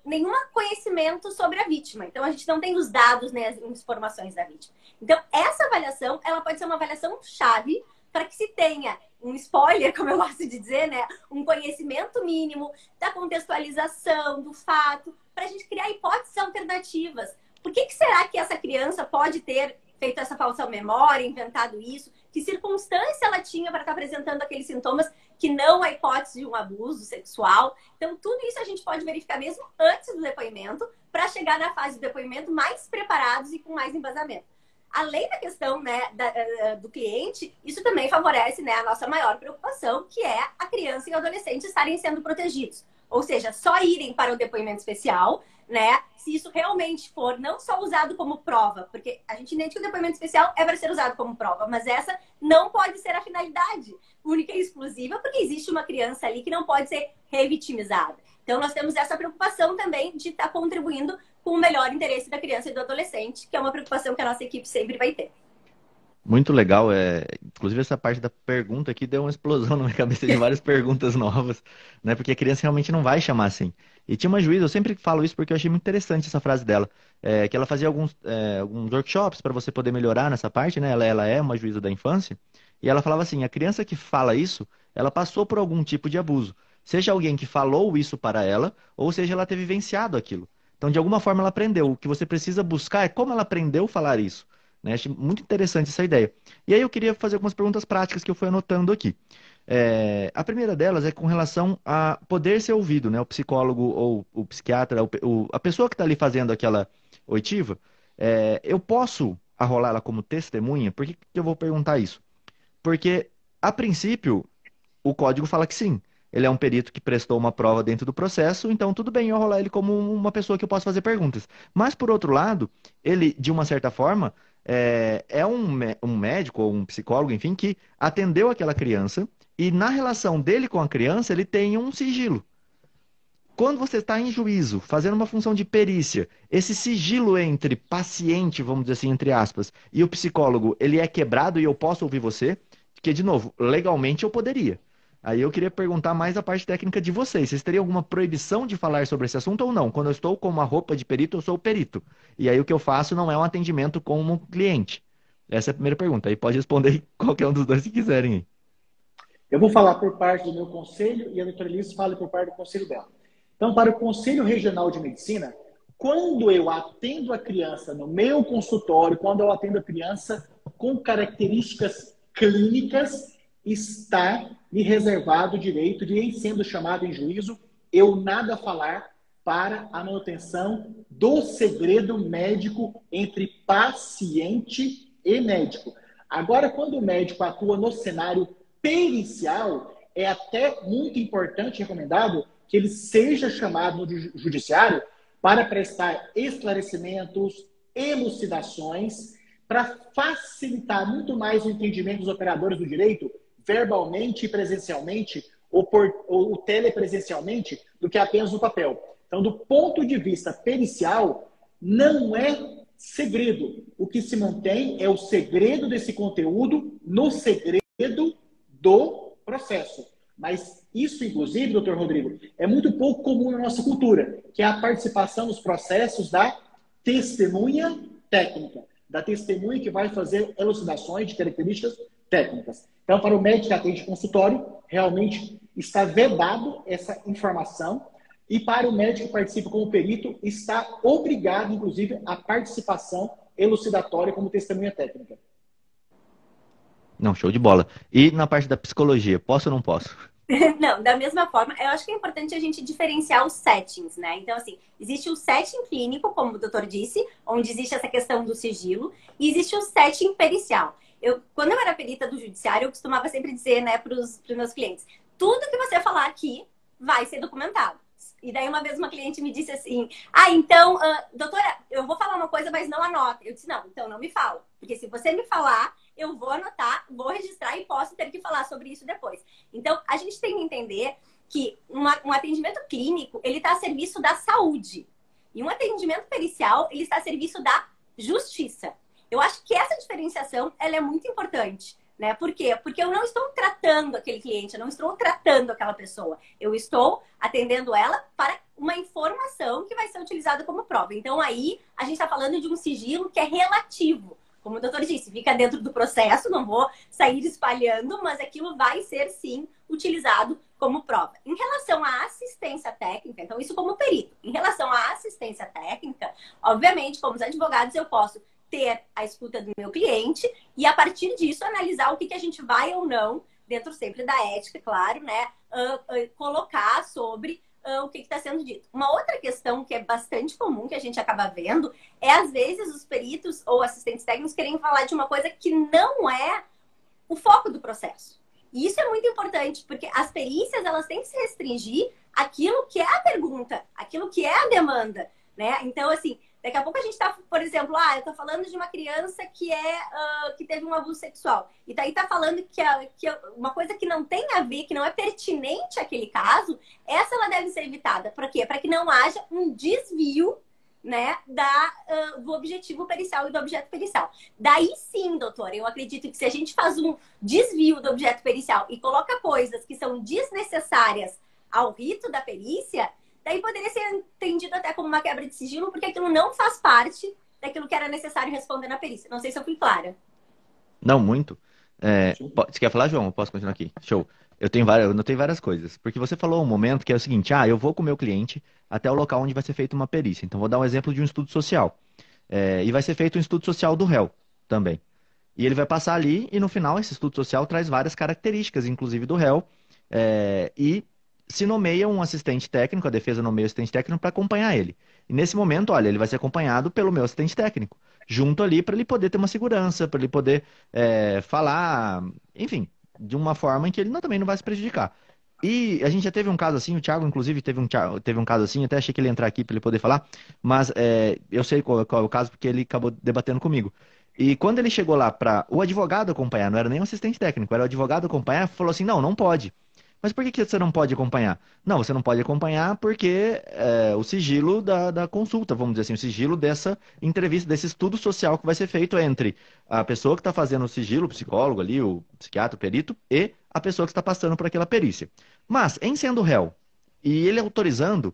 nenhum conhecimento sobre a vítima. Então, a gente não tem os dados, né, as informações da vítima. Então, essa avaliação, ela pode ser uma avaliação chave para que se tenha um spoiler, como eu gosto de dizer, né? Um conhecimento mínimo da contextualização, do fato, para a gente criar hipóteses alternativas. Por que, que será que essa criança pode ter feito essa falsa memória, inventado isso? Que circunstância ela tinha para estar tá apresentando aqueles sintomas que não a hipótese de um abuso sexual? Então, tudo isso a gente pode verificar mesmo antes do depoimento, para chegar na fase do depoimento mais preparados e com mais embasamento além da questão né, da, eh, do cliente, isso também favorece né, a nossa maior preocupação, que é a criança e o adolescente estarem sendo protegidos. Ou seja, só irem para o depoimento especial, né? Se isso realmente for não só usado como prova, porque a gente entende que o depoimento especial é para ser usado como prova, mas essa não pode ser a finalidade única e exclusiva, porque existe uma criança ali que não pode ser revitimizada. Então, nós temos essa preocupação também de estar contribuindo com o melhor interesse da criança e do adolescente, que é uma preocupação que a nossa equipe sempre vai ter. Muito legal. É... Inclusive, essa parte da pergunta aqui deu uma explosão na minha cabeça de várias perguntas novas, né? Porque a criança realmente não vai chamar assim. E tinha uma juíza, eu sempre falo isso porque eu achei muito interessante essa frase dela, é, que ela fazia alguns, é, alguns workshops para você poder melhorar nessa parte, né? Ela, ela é uma juíza da infância, e ela falava assim: a criança que fala isso, ela passou por algum tipo de abuso. Seja alguém que falou isso para ela, ou seja, ela ter vivenciado aquilo. Então, de alguma forma, ela aprendeu. O que você precisa buscar é como ela aprendeu a falar isso. Né? Achei muito interessante essa ideia. E aí eu queria fazer algumas perguntas práticas que eu fui anotando aqui. É, a primeira delas é com relação a poder ser ouvido, né? O psicólogo ou o psiquiatra, o, a pessoa que está ali fazendo aquela oitiva, é, eu posso arrolar ela como testemunha? Por que, que eu vou perguntar isso? Porque, a princípio, o código fala que sim ele é um perito que prestou uma prova dentro do processo, então tudo bem eu rolar ele como uma pessoa que eu posso fazer perguntas. Mas, por outro lado, ele, de uma certa forma, é, é um, um médico ou um psicólogo, enfim, que atendeu aquela criança e na relação dele com a criança ele tem um sigilo. Quando você está em juízo, fazendo uma função de perícia, esse sigilo entre paciente, vamos dizer assim, entre aspas, e o psicólogo, ele é quebrado e eu posso ouvir você? Porque, de novo, legalmente eu poderia. Aí eu queria perguntar mais a parte técnica de vocês. Vocês teriam alguma proibição de falar sobre esse assunto ou não? Quando eu estou com uma roupa de perito, eu sou perito. E aí o que eu faço não é um atendimento com um cliente. Essa é a primeira pergunta. Aí pode responder qualquer um dos dois se quiserem. Eu vou falar por parte do meu conselho e a doutora Liz fala por parte do conselho dela. Então, para o Conselho Regional de Medicina, quando eu atendo a criança no meu consultório, quando eu atendo a criança com características clínicas, está me reservado o direito de, em sendo chamado em juízo, eu nada falar para a manutenção do segredo médico entre paciente e médico. Agora, quando o médico atua no cenário pericial, é até muito importante e recomendado que ele seja chamado no judiciário para prestar esclarecimentos, elucidações, para facilitar muito mais o entendimento dos operadores do direito verbalmente e presencialmente ou, por, ou telepresencialmente do que apenas no papel. Então, do ponto de vista pericial, não é segredo. O que se mantém é o segredo desse conteúdo no segredo do processo. Mas isso, inclusive, doutor Rodrigo, é muito pouco comum na nossa cultura, que é a participação nos processos da testemunha técnica, da testemunha que vai fazer elucidações de características técnicas. Então, para o médico que atende consultório, realmente está vedado essa informação. E para o médico que participa como perito, está obrigado, inclusive, a participação elucidatória como testemunha técnica. Não, show de bola. E na parte da psicologia, posso ou não posso? Não, da mesma forma, eu acho que é importante a gente diferenciar os settings, né? Então, assim, existe o setting clínico, como o doutor disse, onde existe essa questão do sigilo, e existe o setting pericial. Eu, quando eu era perita do judiciário, eu costumava sempre dizer, né, para os meus clientes: tudo que você falar aqui vai ser documentado. E daí uma vez uma cliente me disse assim: Ah, então, uh, doutora, eu vou falar uma coisa, mas não anota. Eu disse: Não, então não me fala. Porque se você me falar, eu vou anotar, vou registrar e posso ter que falar sobre isso depois. Então, a gente tem que entender que uma, um atendimento clínico, ele está a serviço da saúde. E um atendimento pericial, ele está a serviço da justiça. Eu acho que essa diferenciação, ela é muito importante. Né? Por quê? Porque eu não estou tratando aquele cliente, eu não estou tratando aquela pessoa. Eu estou atendendo ela para uma informação que vai ser utilizada como prova. Então, aí, a gente está falando de um sigilo que é relativo. Como o doutor disse, fica dentro do processo, não vou sair espalhando, mas aquilo vai ser sim utilizado como prova. Em relação à assistência técnica, então isso como perito. Em relação à assistência técnica, obviamente, como os advogados, eu posso ter a escuta do meu cliente e, a partir disso, analisar o que, que a gente vai ou não, dentro sempre da ética, claro, né? Uh, uh, colocar sobre uh, o que está sendo dito. Uma outra questão que é bastante comum, que a gente acaba vendo, é às vezes os peritos ou assistentes técnicos querem falar de uma coisa que não é o foco do processo. E isso é muito importante, porque as perícias elas têm que se restringir àquilo que é a pergunta, aquilo que é a demanda, né? Então, assim, Daqui a pouco a gente está, por exemplo, ah, eu estou falando de uma criança que é uh, que teve um abuso sexual. E daí tá falando que, a, que uma coisa que não tem a ver, que não é pertinente àquele caso, essa ela deve ser evitada. Para quê? Para que não haja um desvio né, da, uh, do objetivo pericial e do objeto pericial. Daí sim, doutor, eu acredito que se a gente faz um desvio do objeto pericial e coloca coisas que são desnecessárias ao rito da perícia, Daí poderia ser entendido até como uma quebra de sigilo, porque aquilo não faz parte daquilo que era necessário responder na perícia. Não sei se eu fui clara. Não, muito. É, você quer falar, João? Eu posso continuar aqui? Show. Eu tenho várias, eu notei várias coisas. Porque você falou um momento que é o seguinte: ah, eu vou com o meu cliente até o local onde vai ser feita uma perícia. Então, vou dar um exemplo de um estudo social. É, e vai ser feito um estudo social do réu também. E ele vai passar ali, e no final, esse estudo social traz várias características, inclusive do réu. É, e se nomeia um assistente técnico, a defesa nomeia o assistente técnico para acompanhar ele. E nesse momento, olha, ele vai ser acompanhado pelo meu assistente técnico, junto ali para ele poder ter uma segurança, para ele poder é, falar, enfim, de uma forma em que ele não, também não vai se prejudicar. E a gente já teve um caso assim, o Thiago, inclusive, teve um, teve um caso assim, até achei que ele ia entrar aqui para ele poder falar, mas é, eu sei qual, qual, é o caso porque ele acabou debatendo comigo. E quando ele chegou lá para o advogado acompanhar, não era nem o assistente técnico, era o advogado acompanhar, falou assim: não, não pode. Mas por que, que você não pode acompanhar? Não, você não pode acompanhar porque é, o sigilo da, da consulta, vamos dizer assim, o sigilo dessa entrevista, desse estudo social que vai ser feito entre a pessoa que está fazendo o sigilo, o psicólogo ali, o psiquiatra, o perito, e a pessoa que está passando por aquela perícia. Mas, em sendo réu, e ele autorizando,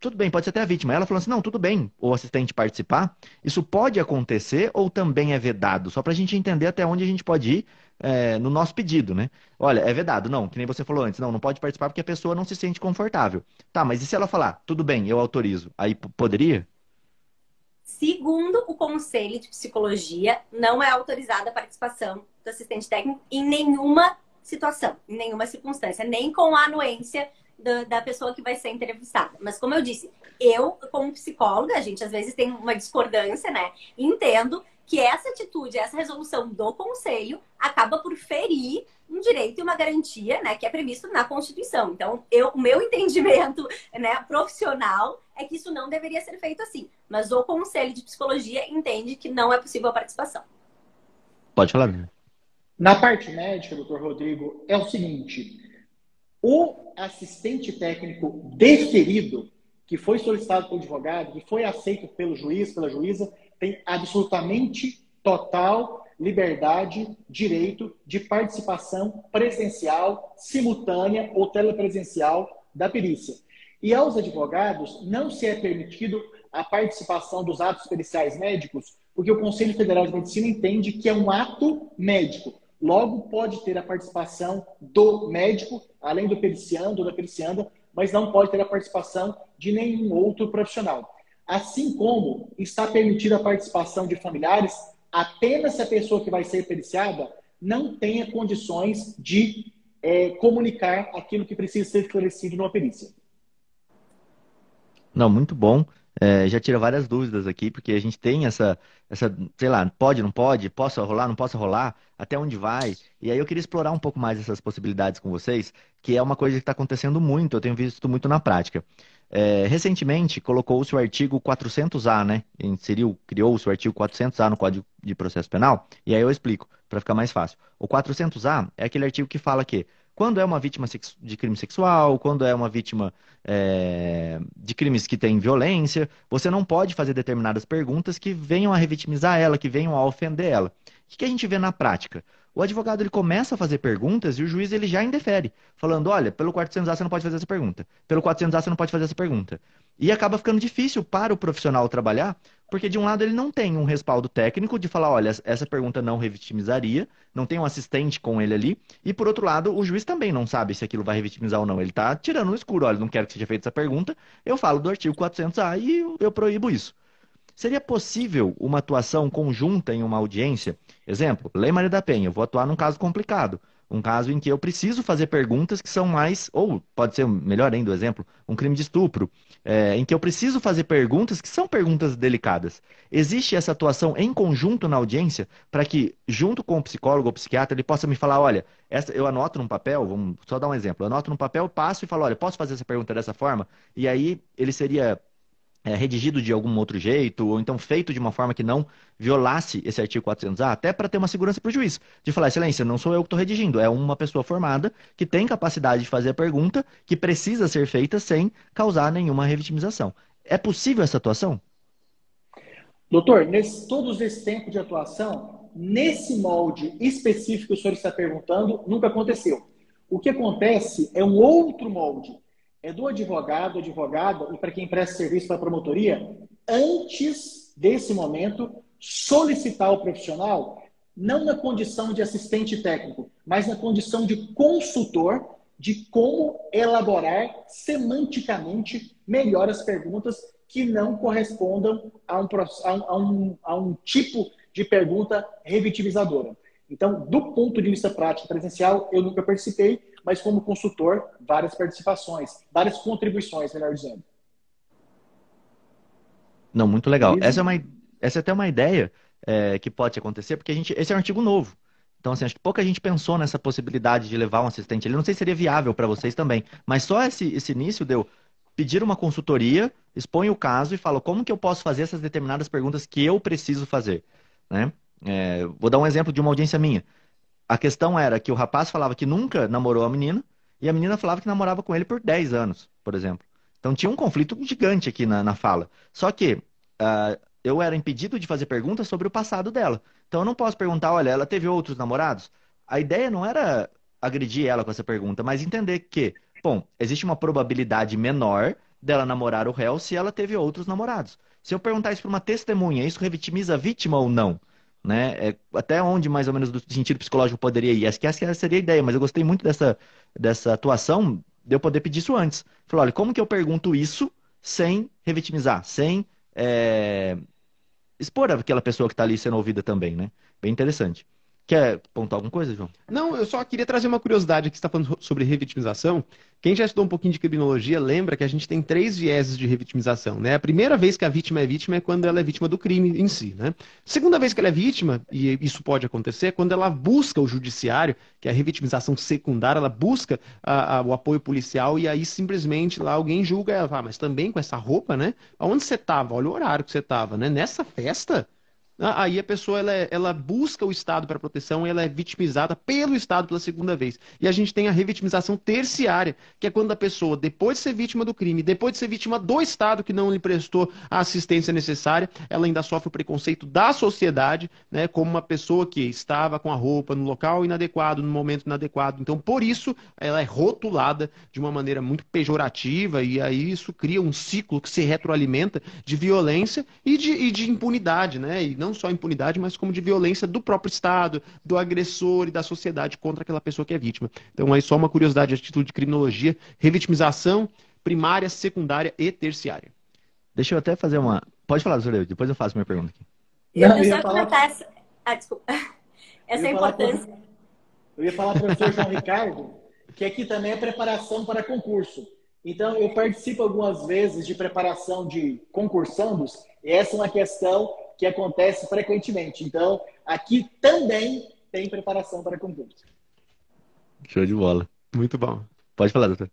tudo bem, pode ser até a vítima. Ela falou assim: não, tudo bem, o assistente participar. Isso pode acontecer ou também é vedado? Só para a gente entender até onde a gente pode ir é, no nosso pedido, né? Olha, é vedado, não, que nem você falou antes, não, não pode participar porque a pessoa não se sente confortável. Tá, mas e se ela falar, tudo bem, eu autorizo? Aí poderia? Segundo o Conselho de Psicologia, não é autorizada a participação do assistente técnico em nenhuma situação, em nenhuma circunstância, nem com a anuência da, da, pessoa que vai ser entrevistada. Mas como eu disse, eu, como psicóloga, a gente às vezes tem uma discordância, né? Entendo que essa atitude, essa resolução do conselho acaba por ferir um direito e uma garantia, né, que é previsto na Constituição. Então, eu, o meu entendimento, né, profissional é que isso não deveria ser feito assim. Mas o Conselho de Psicologia entende que não é possível a participação. Pode falar. Na parte médica, doutor Rodrigo, é o seguinte: o assistente técnico deferido, que foi solicitado pelo advogado, que foi aceito pelo juiz, pela juíza, tem absolutamente total liberdade, direito de participação presencial, simultânea ou telepresencial da perícia. E aos advogados não se é permitido a participação dos atos periciais médicos, porque o Conselho Federal de Medicina entende que é um ato médico. Logo, pode ter a participação do médico, além do periciando ou da pericianda, mas não pode ter a participação de nenhum outro profissional. Assim como está permitida a participação de familiares apenas se a pessoa que vai ser periciada não tenha condições de é, comunicar aquilo que precisa ser esclarecido numa perícia. Não, muito bom é, já tira várias dúvidas aqui, porque a gente tem essa, essa, sei lá, pode, não pode, posso rolar, não posso rolar, até onde vai. E aí eu queria explorar um pouco mais essas possibilidades com vocês, que é uma coisa que está acontecendo muito, eu tenho visto muito na prática. É, recentemente colocou-se o artigo 400A, né? Inseriu, criou-se o artigo 400A no Código de Processo Penal, e aí eu explico, para ficar mais fácil. O 400A é aquele artigo que fala que quando é uma vítima de crime sexual, quando é uma vítima é, de crimes que têm violência, você não pode fazer determinadas perguntas que venham a revitimizar ela, que venham a ofender ela. O que a gente vê na prática? O advogado ele começa a fazer perguntas e o juiz ele já indefere, falando: olha, pelo 400A você não pode fazer essa pergunta, pelo 400A você não pode fazer essa pergunta. E acaba ficando difícil para o profissional trabalhar, porque de um lado ele não tem um respaldo técnico de falar: olha, essa pergunta não revitimizaria, não tem um assistente com ele ali, e por outro lado, o juiz também não sabe se aquilo vai revitimizar ou não. Ele está tirando no escuro: olha, não quero que seja feita essa pergunta, eu falo do artigo 400A e eu proíbo isso. Seria possível uma atuação conjunta em uma audiência? Exemplo, Lei Maria da Penha, eu vou atuar num caso complicado. Um caso em que eu preciso fazer perguntas que são mais, ou pode ser melhor ainda o exemplo, um crime de estupro, é, em que eu preciso fazer perguntas que são perguntas delicadas. Existe essa atuação em conjunto na audiência para que, junto com o psicólogo ou psiquiatra, ele possa me falar: olha, essa, eu anoto num papel, vamos só dar um exemplo, eu anoto num papel, passo e falo: olha, posso fazer essa pergunta dessa forma? E aí ele seria é, redigido de algum outro jeito, ou então feito de uma forma que não violasse esse artigo 400A, até para ter uma segurança para o juiz. De falar, excelência, não sou eu que estou redigindo, é uma pessoa formada que tem capacidade de fazer a pergunta que precisa ser feita sem causar nenhuma revitimização. É possível essa atuação? Doutor, nesse, todos esse tempo de atuação, nesse molde específico que o senhor está perguntando, nunca aconteceu. O que acontece é um outro molde é do advogado, advogada e para quem presta serviço para a promotoria, antes desse momento, solicitar o profissional, não na condição de assistente técnico, mas na condição de consultor de como elaborar semanticamente melhor as perguntas que não correspondam a um, a um, a um tipo de pergunta revitimizadora. Então, do ponto de vista prático presencial, eu nunca participei, mas como consultor, várias participações, várias contribuições, melhor dizendo. Não, muito legal. Essa é, uma, essa é até uma ideia é, que pode acontecer, porque a gente, esse é um artigo novo. Então, assim, acho que pouca gente pensou nessa possibilidade de levar um assistente. Ele não sei se seria viável para vocês também, mas só esse, esse início deu pedir uma consultoria, expõe o caso e fala como que eu posso fazer essas determinadas perguntas que eu preciso fazer. Né? É, vou dar um exemplo de uma audiência minha. A questão era que o rapaz falava que nunca namorou a menina e a menina falava que namorava com ele por 10 anos, por exemplo. Então tinha um conflito gigante aqui na, na fala. Só que uh, eu era impedido de fazer perguntas sobre o passado dela. Então eu não posso perguntar, olha, ela teve outros namorados? A ideia não era agredir ela com essa pergunta, mas entender que, bom, existe uma probabilidade menor dela namorar o réu se ela teve outros namorados. Se eu perguntar isso para uma testemunha, isso revitimiza a vítima ou não? Né? É, até onde mais ou menos do sentido psicológico poderia ir. Acho que essa seria a ideia, mas eu gostei muito dessa, dessa atuação de eu poder pedir isso antes. Falei, olha, como que eu pergunto isso sem revitimizar, sem é, expor aquela pessoa que está ali sendo ouvida também, né? Bem interessante. Quer pontuar alguma coisa, João? Não, eu só queria trazer uma curiosidade aqui, você está falando sobre revitimização. Quem já estudou um pouquinho de criminologia lembra que a gente tem três vieses de revitimização. Né? A primeira vez que a vítima é vítima é quando ela é vítima do crime em si. Né? Segunda vez que ela é vítima, e isso pode acontecer, é quando ela busca o judiciário, que é a revitimização secundária, ela busca a, a, o apoio policial e aí simplesmente lá alguém julga ela. Ah, mas também com essa roupa, né? Aonde você estava? Olha o horário que você estava, né? Nessa festa? Ah, aí a pessoa ela, é, ela busca o Estado para proteção ela é vitimizada pelo Estado pela segunda vez. E a gente tem a revitimização terciária, que é quando a pessoa, depois de ser vítima do crime, depois de ser vítima do Estado que não lhe prestou a assistência necessária, ela ainda sofre o preconceito da sociedade, né, como uma pessoa que estava com a roupa no local inadequado, no momento inadequado. Então, por isso, ela é rotulada de uma maneira muito pejorativa e aí isso cria um ciclo que se retroalimenta de violência e de, e de impunidade, né? E não só impunidade, mas como de violência do próprio Estado, do agressor e da sociedade contra aquela pessoa que é vítima. Então, aí só uma curiosidade a título de criminologia: revitimização primária, secundária e terciária. Deixa eu até fazer uma. Pode falar, doutor, depois eu faço minha pergunta aqui. Eu, eu, só falar... comentar essa. Ah, desculpa. Essa importância. Eu ia falar para o professor João Ricardo que aqui também é preparação para concurso. Então, eu participo algumas vezes de preparação de concursandos, e essa é uma questão que acontece frequentemente. Então, aqui também tem preparação para concurso. Show de bola. Muito bom. Pode falar, doutor.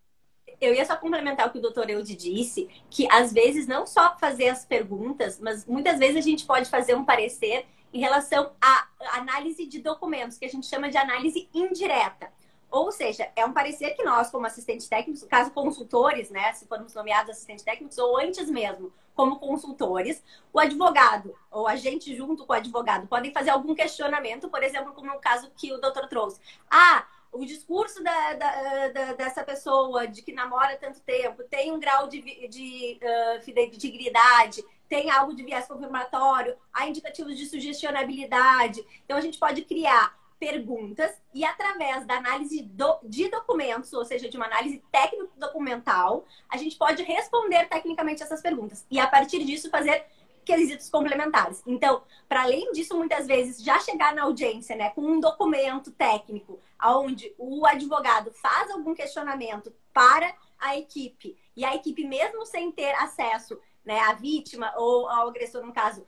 eu ia só complementar o que o doutor Eude disse, que às vezes não só fazer as perguntas, mas muitas vezes a gente pode fazer um parecer em relação à análise de documentos, que a gente chama de análise indireta. Ou seja, é um parecer que nós, como assistentes técnicos, caso consultores, né, se formos nomeados assistentes técnicos, ou antes mesmo, como consultores, o advogado, ou a gente junto com o advogado, podem fazer algum questionamento, por exemplo, como no caso que o doutor trouxe. Ah, o discurso da, da, da, dessa pessoa de que namora tanto tempo tem um grau de, de uh, fidelidade, tem algo de viés confirmatório, há indicativos de sugestionabilidade. Então, a gente pode criar perguntas e, através da análise do, de documentos, ou seja, de uma análise técnico-documental, a gente pode responder tecnicamente essas perguntas. E, a partir disso, fazer quesitos complementares. Então, para além disso, muitas vezes já chegar na audiência, né, com um documento técnico, onde o advogado faz algum questionamento para a equipe e a equipe, mesmo sem ter acesso, né, à vítima ou ao agressor, no caso,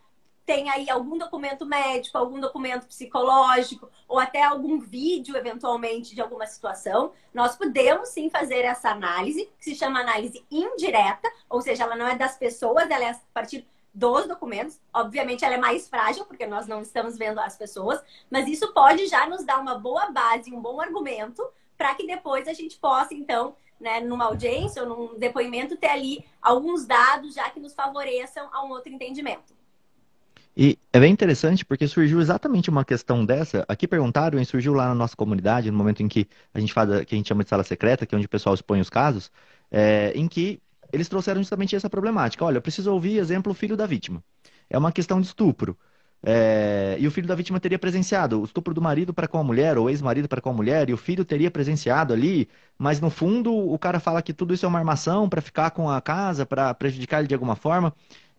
tem aí algum documento médico, algum documento psicológico, ou até algum vídeo, eventualmente, de alguma situação, nós podemos sim fazer essa análise, que se chama análise indireta, ou seja, ela não é das pessoas, ela é a partir dos documentos. Obviamente, ela é mais frágil, porque nós não estamos vendo as pessoas, mas isso pode já nos dar uma boa base, um bom argumento, para que depois a gente possa, então, né, numa audiência ou num depoimento, ter ali alguns dados já que nos favoreçam a um outro entendimento. E é bem interessante porque surgiu exatamente uma questão dessa. Aqui perguntaram e surgiu lá na nossa comunidade, no momento em que a gente faz, que a gente chama de sala secreta, que é onde o pessoal expõe os casos, é, em que eles trouxeram justamente essa problemática. Olha, eu preciso ouvir, exemplo, o filho da vítima. É uma questão de estupro. É, e o filho da vítima teria presenciado o estupro do marido para com a mulher, ou ex-marido para com a mulher, e o filho teria presenciado ali, mas no fundo o cara fala que tudo isso é uma armação para ficar com a casa, para prejudicar ele de alguma forma,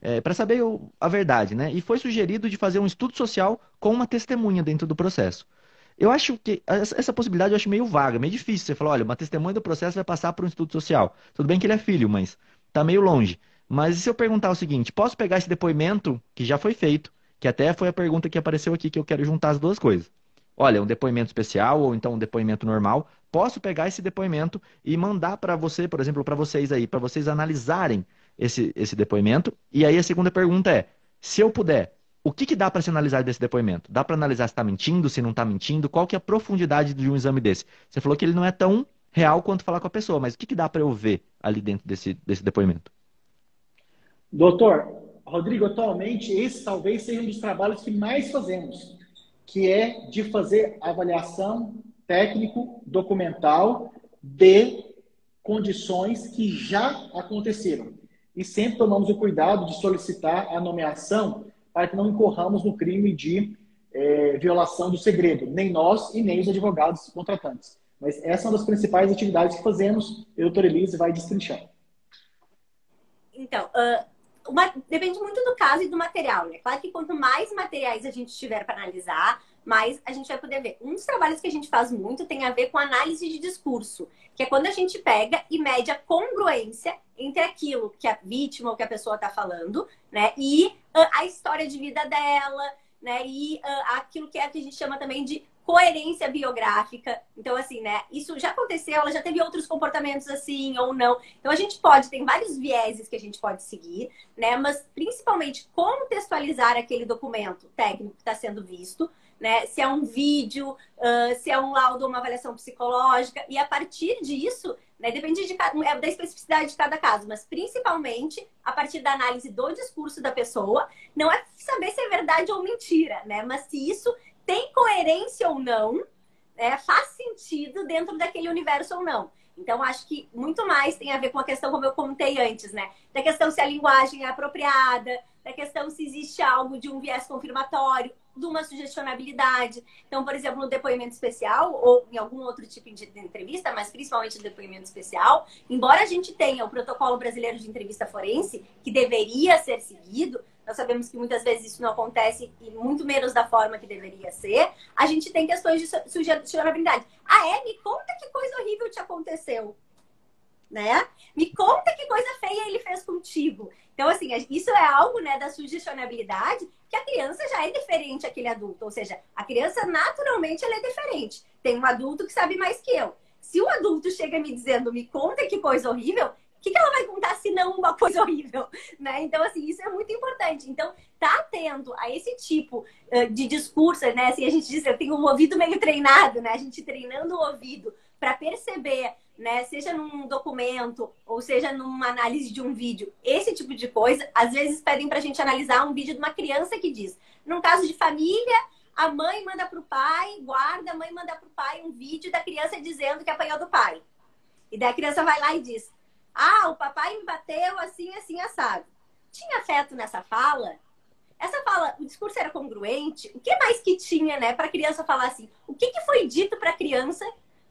é, para saber a verdade, né? E foi sugerido de fazer um estudo social com uma testemunha dentro do processo. Eu acho que essa, possibilidade eu acho meio vaga, meio difícil. Você falar, olha, uma testemunha do processo vai passar por um estudo social. Tudo bem que ele é filho, mas tá meio longe. Mas e se eu perguntar o seguinte, posso pegar esse depoimento que já foi feito, que até foi a pergunta que apareceu aqui, que eu quero juntar as duas coisas. Olha, um depoimento especial ou então um depoimento normal. Posso pegar esse depoimento e mandar para você, por exemplo, para vocês aí, para vocês analisarem esse, esse depoimento. E aí a segunda pergunta é: se eu puder, o que, que dá para se analisar desse depoimento? Dá para analisar se está mentindo, se não está mentindo? Qual que é a profundidade de um exame desse? Você falou que ele não é tão real quanto falar com a pessoa, mas o que, que dá para eu ver ali dentro desse, desse depoimento? Doutor, Rodrigo, atualmente esse talvez seja um dos trabalhos que mais fazemos, que é de fazer avaliação técnico-documental de condições que já aconteceram. E sempre tomamos o cuidado de solicitar a nomeação para que não incorramos no crime de é, violação do segredo, nem nós e nem os advogados contratantes. Mas essa é uma das principais atividades que fazemos e a doutora Elise vai destrinchar. Então, uh, uma, depende muito do caso e do material, né? Claro que quanto mais materiais a gente tiver para analisar, mais a gente vai poder ver. Um dos trabalhos que a gente faz muito tem a ver com análise de discurso, que é quando a gente pega e mede a congruência entre aquilo que a vítima ou que a pessoa está falando, né? E uh, a história de vida dela, né? E uh, aquilo que é que a gente chama também de coerência biográfica. Então, assim, né? Isso já aconteceu, ela já teve outros comportamentos assim ou não. Então, a gente pode, tem vários vieses que a gente pode seguir, né? Mas, principalmente, contextualizar aquele documento técnico que está sendo visto, né? Se é um vídeo, uh, se é um laudo uma avaliação psicológica. E, a partir disso, né? Depende de, é da especificidade de cada caso, mas principalmente a partir da análise do discurso da pessoa, não é saber se é verdade ou mentira, né? Mas se isso tem coerência ou não, né? faz sentido dentro daquele universo ou não. Então, acho que muito mais tem a ver com a questão, como eu comentei antes, né? Da questão se a linguagem é apropriada, da questão se existe algo de um viés confirmatório, de uma sugestionabilidade. Então, por exemplo, no depoimento especial, ou em algum outro tipo de entrevista, mas principalmente no depoimento especial, embora a gente tenha o protocolo brasileiro de entrevista forense, que deveria ser seguido, nós sabemos que muitas vezes isso não acontece e muito menos da forma que deveria ser, a gente tem questões de sugestionabilidade. Ah, é? Me conta que coisa horrível te aconteceu. Né? Me conta que coisa feia ele fez contigo. Então, assim, isso é algo né, da sugestionabilidade que a criança já é diferente daquele adulto. Ou seja, a criança naturalmente ela é diferente. Tem um adulto que sabe mais que eu. Se o adulto chega me dizendo, me conta que coisa horrível, o que, que ela vai contar se não uma coisa horrível, né? Então, assim, isso é muito importante. Então, tá atento a esse tipo uh, de discurso, né? Assim, a gente diz, eu tenho um ouvido meio treinado, né? A gente treinando o ouvido para perceber, né? Seja num documento ou seja numa análise de um vídeo, esse tipo de coisa, às vezes pedem para a gente analisar um vídeo de uma criança que diz, num caso de família, a mãe manda para o pai, guarda, a mãe manda para o pai um vídeo da criança dizendo que apanhou do pai. E daí a criança vai lá e diz, ah, o papai me bateu assim, assim, assado. Tinha afeto nessa fala? Essa fala, o discurso era congruente? O que mais que tinha, né, para a criança falar assim? O que, que foi dito para a criança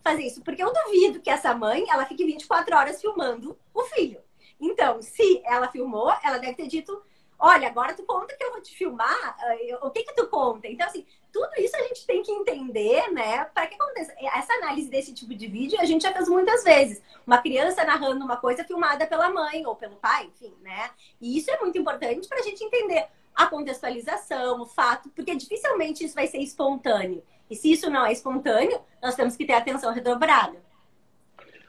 fazer isso, porque eu duvido que essa mãe ela fique 24 horas filmando o filho. Então, se ela filmou, ela deve ter dito: Olha, agora tu conta que eu vou te filmar, eh, o que que tu conta? Então, assim, tudo isso a gente tem que entender, né, para que aconteça. Essa análise desse tipo de vídeo a gente já fez muitas vezes. Uma criança narrando uma coisa filmada pela mãe ou pelo pai, enfim, né? E isso é muito importante para a gente entender a contextualização, o fato, porque dificilmente isso vai ser espontâneo. E se isso não é espontâneo, nós temos que ter atenção redobrada.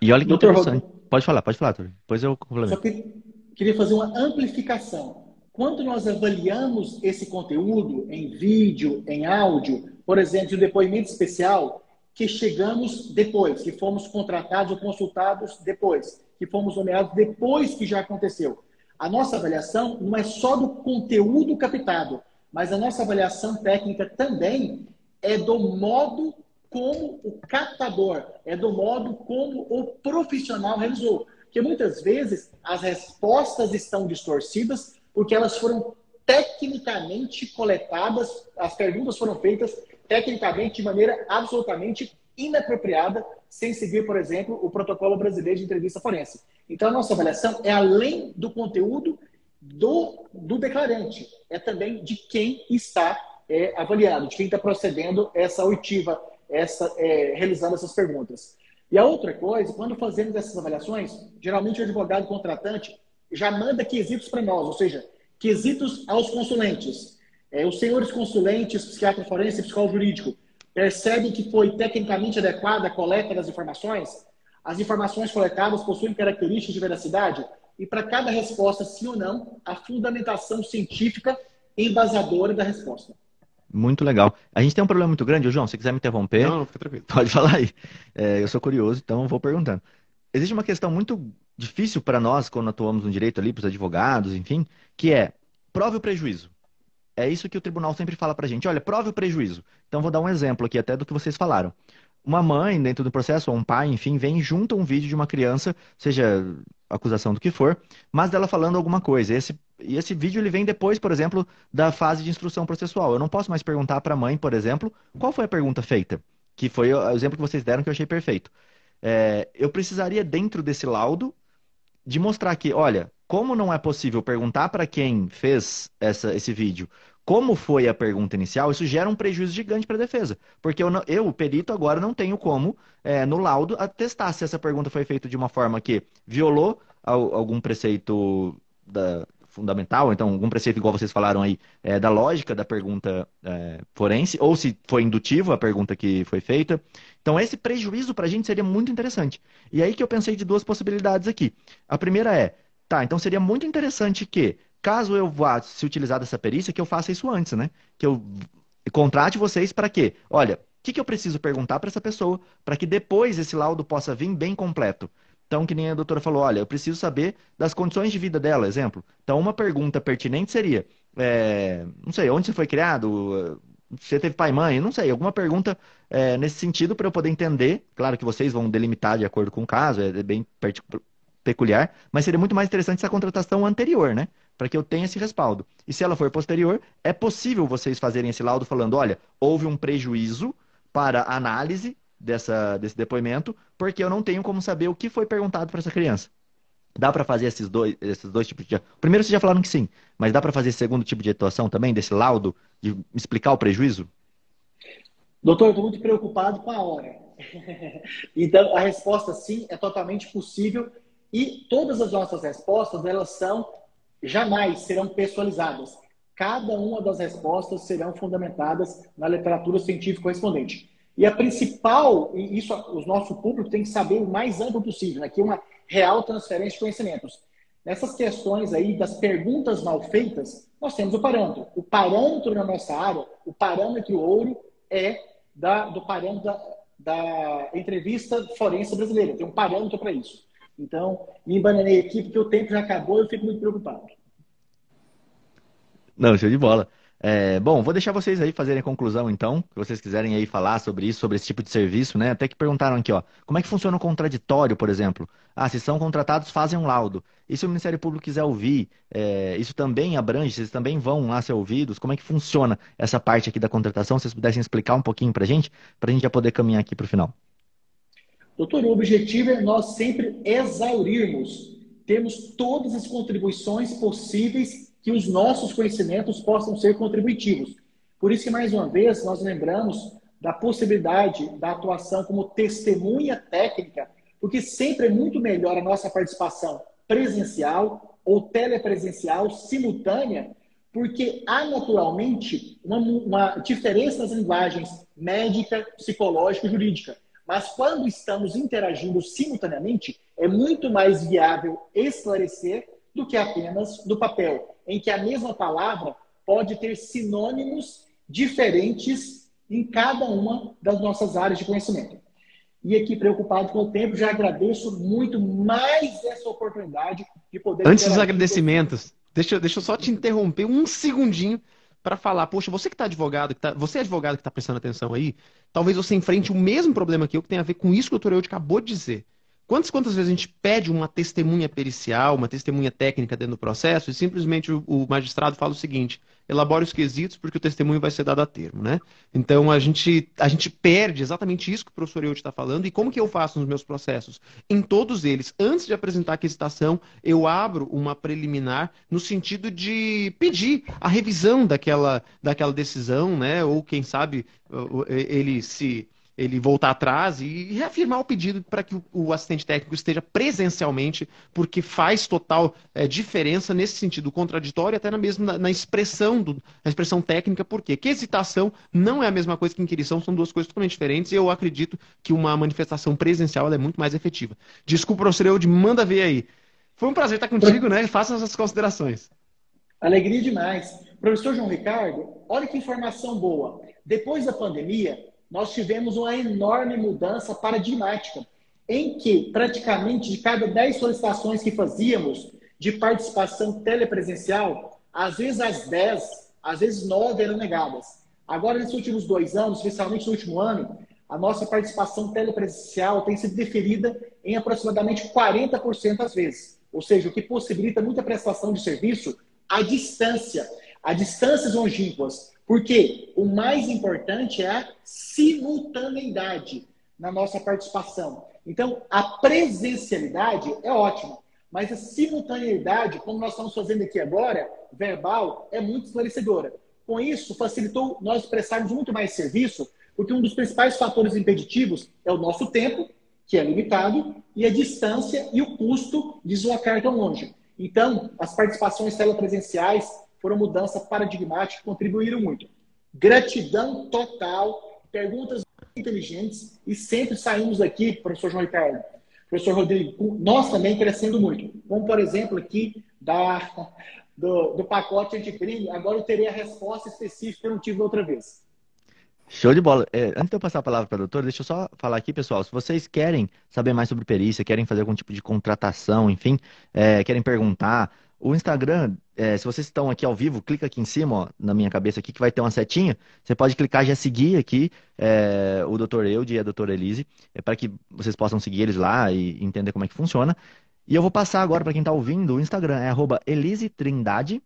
E olha que Doutor interessante. Rob... Pode falar, pode falar, Depois eu complemento. Só que queria fazer uma amplificação. Quando nós avaliamos esse conteúdo em vídeo, em áudio, por exemplo, um depoimento especial, que chegamos depois, que fomos contratados ou consultados depois, que fomos nomeados depois que já aconteceu. A nossa avaliação não é só do conteúdo captado, mas a nossa avaliação técnica também é do modo como o captador, é do modo como o profissional realizou. Porque muitas vezes as respostas estão distorcidas porque elas foram tecnicamente coletadas, as perguntas foram feitas tecnicamente de maneira absolutamente inapropriada, sem seguir, por exemplo, o protocolo brasileiro de entrevista forense. Então, a nossa avaliação é além do conteúdo do, do declarante, é também de quem está é, avaliado, de quem está procedendo essa oitiva, essa, é, realizando essas perguntas. E a outra coisa, quando fazemos essas avaliações, geralmente o advogado contratante já manda quesitos para nós, ou seja, quesitos aos consulentes. É, os senhores consulentes, psiquiatra forense e psicólogo jurídico, percebem que foi tecnicamente adequada a coleta das informações? As informações coletadas possuem características de veracidade? E para cada resposta, sim ou não, a fundamentação científica embasadora da resposta. Muito legal. A gente tem um problema muito grande, João, se quiser me interromper. Não, fica tranquilo. Pode falar aí. É, eu sou curioso, então vou perguntando. Existe uma questão muito difícil para nós, quando atuamos no direito ali, para os advogados, enfim, que é prove o prejuízo. É isso que o tribunal sempre fala para a gente. Olha, prove o prejuízo. Então, vou dar um exemplo aqui até do que vocês falaram. Uma mãe, dentro do processo, ou um pai, enfim, vem junto a um vídeo de uma criança, seja acusação do que for, mas dela falando alguma coisa. Esse e esse vídeo ele vem depois, por exemplo, da fase de instrução processual. Eu não posso mais perguntar para a mãe, por exemplo, qual foi a pergunta feita, que foi o exemplo que vocês deram que eu achei perfeito. É, eu precisaria, dentro desse laudo, de mostrar que, olha, como não é possível perguntar para quem fez essa, esse vídeo como foi a pergunta inicial, isso gera um prejuízo gigante para a defesa. Porque eu, eu, o perito, agora não tenho como, é, no laudo, atestar se essa pergunta foi feita de uma forma que violou algum preceito da, fundamental, então algum preceito igual vocês falaram aí, é, da lógica da pergunta é, forense, ou se foi indutivo a pergunta que foi feita. Então esse prejuízo para a gente seria muito interessante. E aí que eu pensei de duas possibilidades aqui. A primeira é, tá, então seria muito interessante que, caso eu vá se utilizar dessa perícia, que eu faça isso antes, né? Que eu contrate vocês para quê? Olha, o que, que eu preciso perguntar para essa pessoa para que depois esse laudo possa vir bem completo? Então, que nem a doutora falou, olha, eu preciso saber das condições de vida dela, exemplo. Então, uma pergunta pertinente seria, é, não sei, onde você foi criado? Você teve pai e mãe? Não sei, alguma pergunta é, nesse sentido para eu poder entender. Claro que vocês vão delimitar de acordo com o caso, é bem peculiar, mas seria muito mais interessante essa contratação anterior, né? Para que eu tenha esse respaldo. E se ela for posterior, é possível vocês fazerem esse laudo falando, olha, houve um prejuízo para análise dessa, desse depoimento, porque eu não tenho como saber o que foi perguntado para essa criança. Dá para fazer esses dois, esses dois tipos de. Primeiro, vocês já falaram que sim, mas dá para fazer esse segundo tipo de atuação também, desse laudo, de explicar o prejuízo? Doutor, eu estou muito preocupado com a hora. então, a resposta sim é totalmente possível e todas as nossas respostas, elas são, jamais serão pessoalizadas. Cada uma das respostas serão fundamentadas na literatura científica correspondente. E a principal, e isso o nosso público tem que saber o mais amplo possível, é uma real transferência de conhecimentos. Nessas questões aí das perguntas mal feitas, nós temos o parâmetro. O parâmetro na nossa área, o parâmetro ouro é da, do parâmetro da, da entrevista forense brasileira. Tem um parâmetro para isso. Então, me embananei aqui porque o tempo já acabou e eu fico muito preocupado. Não, show de bola. É, bom, vou deixar vocês aí fazerem a conclusão, então, que vocês quiserem aí falar sobre isso, sobre esse tipo de serviço, né? Até que perguntaram aqui, ó, como é que funciona o contraditório, por exemplo? Ah, se são contratados, fazem um laudo. E se o Ministério Público quiser ouvir, é, isso também abrange, vocês também vão lá ser ouvidos? Como é que funciona essa parte aqui da contratação? Se vocês pudessem explicar um pouquinho pra gente, pra gente já poder caminhar aqui pro final. Doutor, o objetivo é nós sempre exaurirmos, temos todas as contribuições possíveis que os nossos conhecimentos possam ser contributivos. Por isso que, mais uma vez, nós lembramos da possibilidade da atuação como testemunha técnica, porque sempre é muito melhor a nossa participação presencial ou telepresencial simultânea, porque há naturalmente uma, uma diferença nas linguagens médica, psicológica e jurídica. Mas quando estamos interagindo simultaneamente, é muito mais viável esclarecer do que apenas do papel em que a mesma palavra pode ter sinônimos diferentes em cada uma das nossas áreas de conhecimento. E aqui, preocupado com o tempo, já agradeço muito mais essa oportunidade de poder. Antes dos agradecimentos, deixa, deixa eu só te interromper um segundinho para falar, poxa, você que está advogado, que tá, você é advogado que está prestando atenção aí, talvez você enfrente o mesmo problema que eu, que tem a ver com isso que o doutor Eude acabou de dizer. Quantas, quantas vezes a gente pede uma testemunha pericial, uma testemunha técnica dentro do processo e simplesmente o, o magistrado fala o seguinte: elabore os quesitos porque o testemunho vai ser dado a termo, né? Então a gente, a gente perde exatamente isso que o professor Eude está falando. E como que eu faço nos meus processos? Em todos eles, antes de apresentar a quesitação, eu abro uma preliminar no sentido de pedir a revisão daquela, daquela decisão, né? Ou quem sabe ele se ele voltar atrás e reafirmar o pedido para que o, assistente técnico esteja presencialmente, porque faz total é, diferença nesse sentido contraditório, até na mesma na, na expressão do, na expressão técnica, porque que hesitação não é a mesma coisa que inquirição, são duas coisas totalmente diferentes, e eu acredito que uma manifestação presencial é muito mais efetiva. Desculpa, professor Eude, manda ver aí. Foi um prazer estar contigo, né? Faça as considerações. Alegria demais. Professor João Ricardo, olha que informação boa. Depois da pandemia, nós tivemos uma enorme mudança paradigmática, em que praticamente de cada 10 solicitações que fazíamos de participação telepresencial, às vezes as 10, às vezes 9 eram negadas. Agora, nesses últimos dois anos, especialmente no último ano, a nossa participação telepresencial tem sido deferida em aproximadamente 40% das vezes. Ou seja, o que possibilita muita prestação de serviço à distância, a distâncias longínquas, porque o mais importante é a simultaneidade na nossa participação. Então, a presencialidade é ótima, mas a simultaneidade, como nós estamos fazendo aqui agora, verbal, é muito esclarecedora. Com isso, facilitou nós prestarmos muito mais serviço, porque um dos principais fatores impeditivos é o nosso tempo, que é limitado, e a distância e o custo de deslocar tão longe. Então, as participações telepresenciais foram mudanças paradigmáticas que contribuíram muito. Gratidão total, perguntas inteligentes e sempre saímos aqui, professor João Ricardo, professor Rodrigo, nós também crescendo muito. Como, por exemplo, aqui da, do, do pacote anticrime, agora eu terei a resposta específica que eu não tive outra vez. Show de bola. É, antes de eu passar a palavra para a doutora, deixa eu só falar aqui, pessoal. Se vocês querem saber mais sobre perícia, querem fazer algum tipo de contratação, enfim, é, querem perguntar, o Instagram, é, se vocês estão aqui ao vivo, clica aqui em cima, ó, na minha cabeça aqui, que vai ter uma setinha. Você pode clicar já seguir aqui é, o Dr. Eude e a Doutora Elise, é, para que vocês possam seguir eles lá e entender como é que funciona. E eu vou passar agora para quem está ouvindo, o Instagram é Elise Trindade.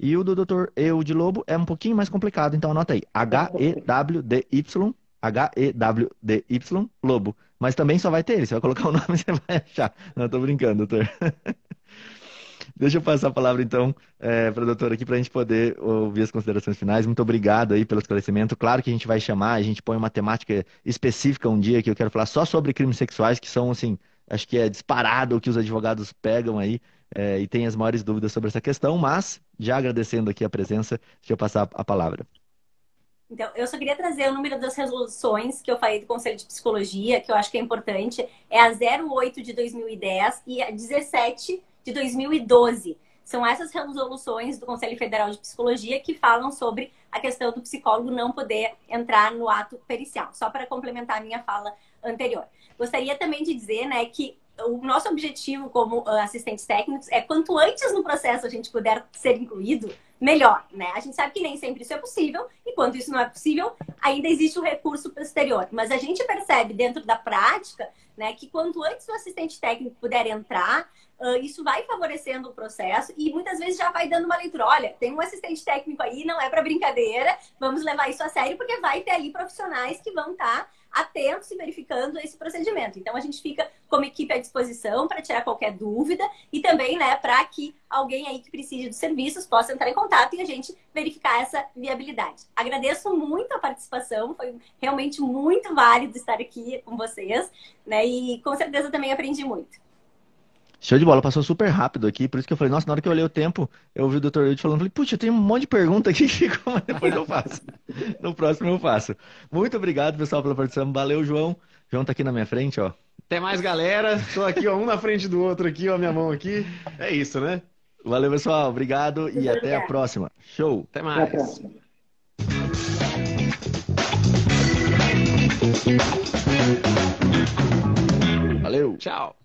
E o do Dr. Eude Lobo é um pouquinho mais complicado, então anota aí. H-E-W-D-Y, H-E-W-D-Y, Lobo. Mas também só vai ter ele, você vai colocar o nome e você vai achar. Não, tô brincando, doutor. Deixa eu passar a palavra, então, é, para a doutora aqui, para a gente poder ouvir as considerações finais. Muito obrigado aí pelo esclarecimento. Claro que a gente vai chamar, a gente põe uma temática específica um dia que eu quero falar só sobre crimes sexuais, que são, assim, acho que é disparado o que os advogados pegam aí é, e têm as maiores dúvidas sobre essa questão, mas, já agradecendo aqui a presença, deixa eu passar a palavra. Então, eu só queria trazer o número das resoluções que eu falei do Conselho de Psicologia, que eu acho que é importante. É a 08 de 2010 e a 17 de 2012. São essas resoluções do Conselho Federal de Psicologia que falam sobre a questão do psicólogo não poder entrar no ato pericial. Só para complementar a minha fala anterior. Gostaria também de dizer né, que o nosso objetivo como ah, assistentes técnicos é quanto antes no processo a gente puder ser incluído, melhor, né? A gente sabe que nem sempre isso é possível, e quando isso não é possível, ainda existe o recurso posterior. Mas a gente percebe dentro da prática, né, que quanto antes o assistente técnico puder entrar, uh, isso vai favorecendo o processo e muitas vezes já vai dando uma leitura. Olha, tem um assistente técnico aí, não é para brincadeira, vamos levar isso a sério, porque vai ter ali profissionais que vão estar. Tá atentos e verificando esse procedimento. Então, a gente fica como equipe à disposição para tirar qualquer dúvida e também, né, para que alguém aí que precise dos serviços possa entrar em contato e a gente verificar essa viabilidade. Agradeço muito a participação, foi realmente muito válido estar aqui com vocês, né, e com certeza também aprendi muito. Show de bola, passou super rápido aqui, por isso que eu falei, nossa, na hora que eu olhei o tempo, eu ouvi o Dr. Wilde falando, falei, puxa, tem um monte de pergunta aqui que depois eu faço. No próximo eu faço. Muito obrigado, pessoal, pela participação. Valeu, João. João tá aqui na minha frente, ó. Até mais, galera. Tô aqui, ó, um na frente do outro aqui, ó, minha mão aqui. É isso, né? Valeu, pessoal. Obrigado e até a próxima. Show. Até mais. Até a próxima. Valeu. Tchau.